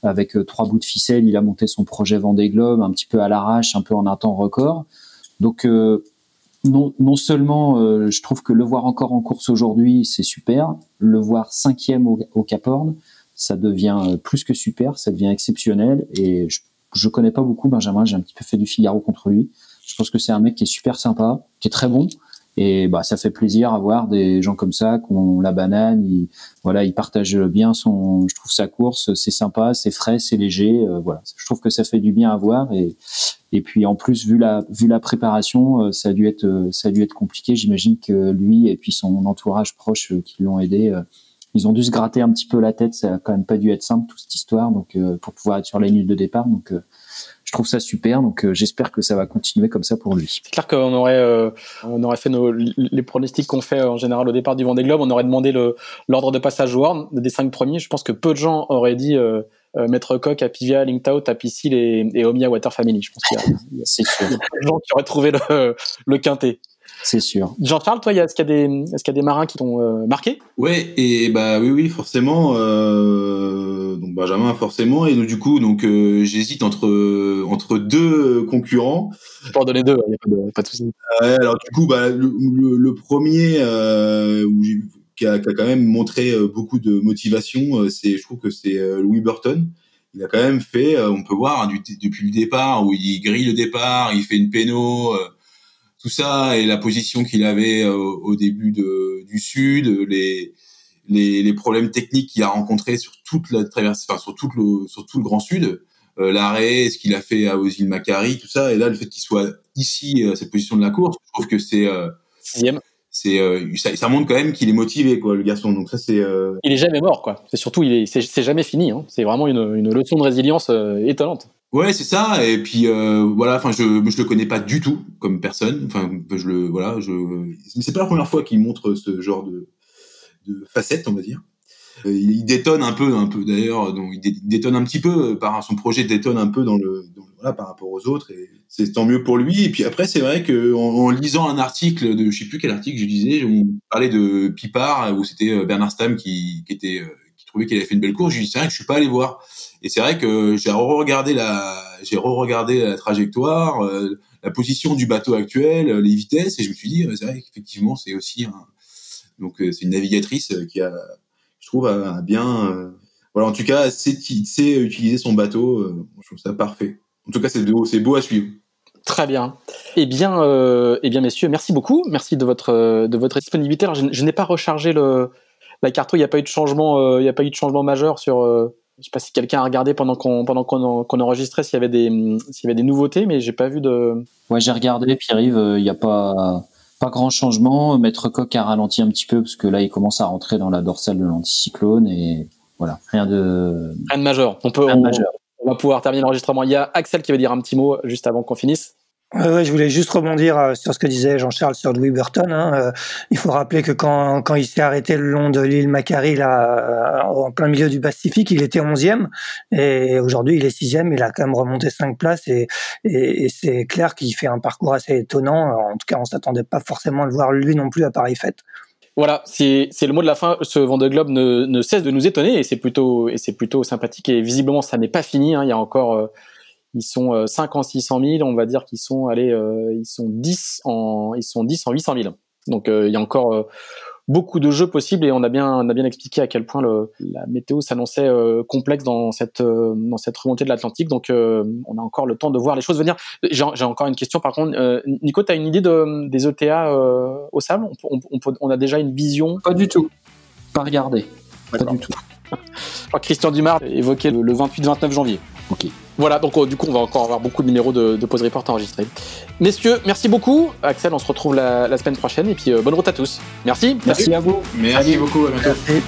avec euh, trois bouts de ficelle. Il a monté son projet Vendée Globe un petit peu à l'arrache, un peu en un temps record. Donc non, non, seulement je trouve que le voir encore en course aujourd'hui, c'est super. Le voir cinquième au, au Cap Horn, ça devient plus que super, ça devient exceptionnel. Et je je connais pas beaucoup Benjamin, j'ai un petit peu fait du Figaro contre lui. Je pense que c'est un mec qui est super sympa, qui est très bon. Et bah, ça fait plaisir à voir des gens comme ça qui ont la banane. Ils, voilà, ils partagent bien son, je trouve sa course, c'est sympa, c'est frais, c'est léger. Euh, voilà, je trouve que ça fait du bien à voir. Et, et puis en plus, vu la, vu la préparation, euh, ça a dû être, euh, ça a dû être compliqué. J'imagine que lui et puis son entourage proche qui l'ont aidé, ils ont dû se gratter un petit peu la tête. Ça a quand même pas dû être simple toute cette histoire, donc euh, pour pouvoir être sur la ligne de départ. Donc euh, je trouve ça super. Donc euh, j'espère que ça va continuer comme ça pour lui. C'est clair qu'on aurait on aurait fait nos, les pronostics qu'on fait en général au départ du Vendée Globe. On aurait demandé l'ordre de passage World des cinq premiers. Je pense que peu de gens auraient dit Maître Coq, Apivia, Lingtao, Tapissil et, et Omia Water Family. Je pense qu'il y a, y a peu de gens qui auraient trouvé le, le quintet. C'est sûr. Jean-Charles, toi, est-ce qu'il y, a des, est-ce qu'il y a des marins qui t'ont euh, marqué? Ouais, et bah oui, oui, forcément. Euh, donc Benjamin, forcément. Et donc, du coup, donc euh, j'hésite entre entre deux concurrents. Je peux en donner deux, il n'y a pas de, pas de souci. alors du coup, bah, le, le, premier où qui a, qui a, quand même montré beaucoup de motivation, c'est, je trouve que c'est Louis Burton. Il a quand même fait, on peut voir hein, du, depuis le départ où il grille le départ, il fait une péno tout ça et la position qu'il avait euh, au début de, du sud, les, les, les problèmes techniques qu'il a rencontrés sur toute la traversée, enfin sur tout le sur tout le Grand Sud, euh, l'arrêt, ce qu'il a fait à Ozil Macari, tout ça, et là le fait qu'il soit ici à cette position de la course, je trouve que c'est euh, c'est euh, ça, ça, montre quand même qu'il est motivé quoi le garçon. Donc ça c'est euh... il est jamais mort quoi. C'est surtout il est c'est jamais fini hein. c'est vraiment une, une leçon de résilience étonnante Ouais, c'est ça. Et puis euh, voilà, enfin, je je le connais pas du tout comme personne. Enfin, je le voilà, je. Mais c'est pas la première fois qu'il montre ce genre de de facette, on va dire. Euh, il détonne un peu, un peu d'ailleurs. Donc il détonne un petit peu euh, par son projet détonne un peu dans le, dans, voilà par rapport aux autres et c'est tant mieux pour lui. Et puis après, c'est vrai que en, lisant un article de je sais plus quel article je disais, on parlait de Pipard où c'était Bernard Stam qui qui était qui trouvait qu'il avait fait une belle course. Je dis c'est vrai que je suis pas allé voir. Et c'est vrai que j'ai re-regardé la, j'ai re-regardé la trajectoire, euh, la position du bateau actuel, euh, les vitesses, et je me suis dit, c'est vrai qu'effectivement, c'est aussi un, donc euh, c'est une navigatrice qui a, je trouve, a, bien, voilà, en tout cas, sait, sait utiliser son bateau. je trouve ça parfait. En tout cas, c'est beau, c'est beau à suivre. Très bien. Eh bien, euh, eh bien, messieurs, merci beaucoup. Merci de votre de votre disponibilité. Alors, je, je n'ai pas rechargé le la carte. Il n'y a pas eu de changement. il n'y a pas eu de changement majeur sur je sais pas si quelqu'un a regardé pendant qu'on pendant qu'on enregistrait s'il y avait des s'il y avait des nouveautés, mais j'ai pas vu de. Ouais, j'ai regardé. Pierre-Yves, il n'y a pas pas grand changement. Maître Coq a ralenti un petit peu parce que là, il commence à rentrer dans la dorsale de l'anticyclone et voilà, rien de rien de majeur. On peut on, majeur. on va pouvoir terminer l'enregistrement. Il y a Axel qui veut dire un petit mot juste avant qu'on finisse. Ouais, je voulais juste rebondir euh, sur ce que disait Jean-Charles sur Louis Burton. Hein. Euh, il faut rappeler que quand, quand il s'est arrêté le long de l'île Macquarie, là, euh, en plein milieu du Pacifique, il était 11e et aujourd'hui il est 6e. Il a quand même remonté 5 places et, et, c'est clair qu'il fait un parcours assez étonnant. En tout cas, on s'attendait pas forcément à le voir lui non plus à Paris Fête. Voilà, c'est le mot de la fin. Ce Vendée Globe ne, ne cesse de nous étonner et c'est plutôt et plutôt sympathique. Et visiblement, ça n'est pas fini. Hein. Il y a encore ils sont 5 euh, en 600 000, on va dire qu'ils sont allez, euh, ils sont 10 en ils sont 10 en 800 000. Donc euh, il y a encore beaucoup de jeux possibles et on a bien, on a bien expliqué à quel point le, la météo s'annonçait euh, complexe dans cette, euh, dans cette remontée de l'Atlantique. Donc, euh, on a encore le temps de voir les choses venir. J'ai encore une question, par contre. Nico, tu as une idée de, des ETA au sable? On, on, on, on a déjà une vision? Pas du tout. Pas regardé. Pas du tout. Christian Dumas évoquait le, le 28-29 janvier. Ok. Voilà, donc euh, du coup, on va encore avoir beaucoup de numéros de, de Pause Report enregistrés. Messieurs, merci beaucoup. Axel, on se retrouve la, la semaine prochaine et puis euh, bonne route à tous. Merci. Merci à vous. Merci beaucoup, à bientôt. Merci.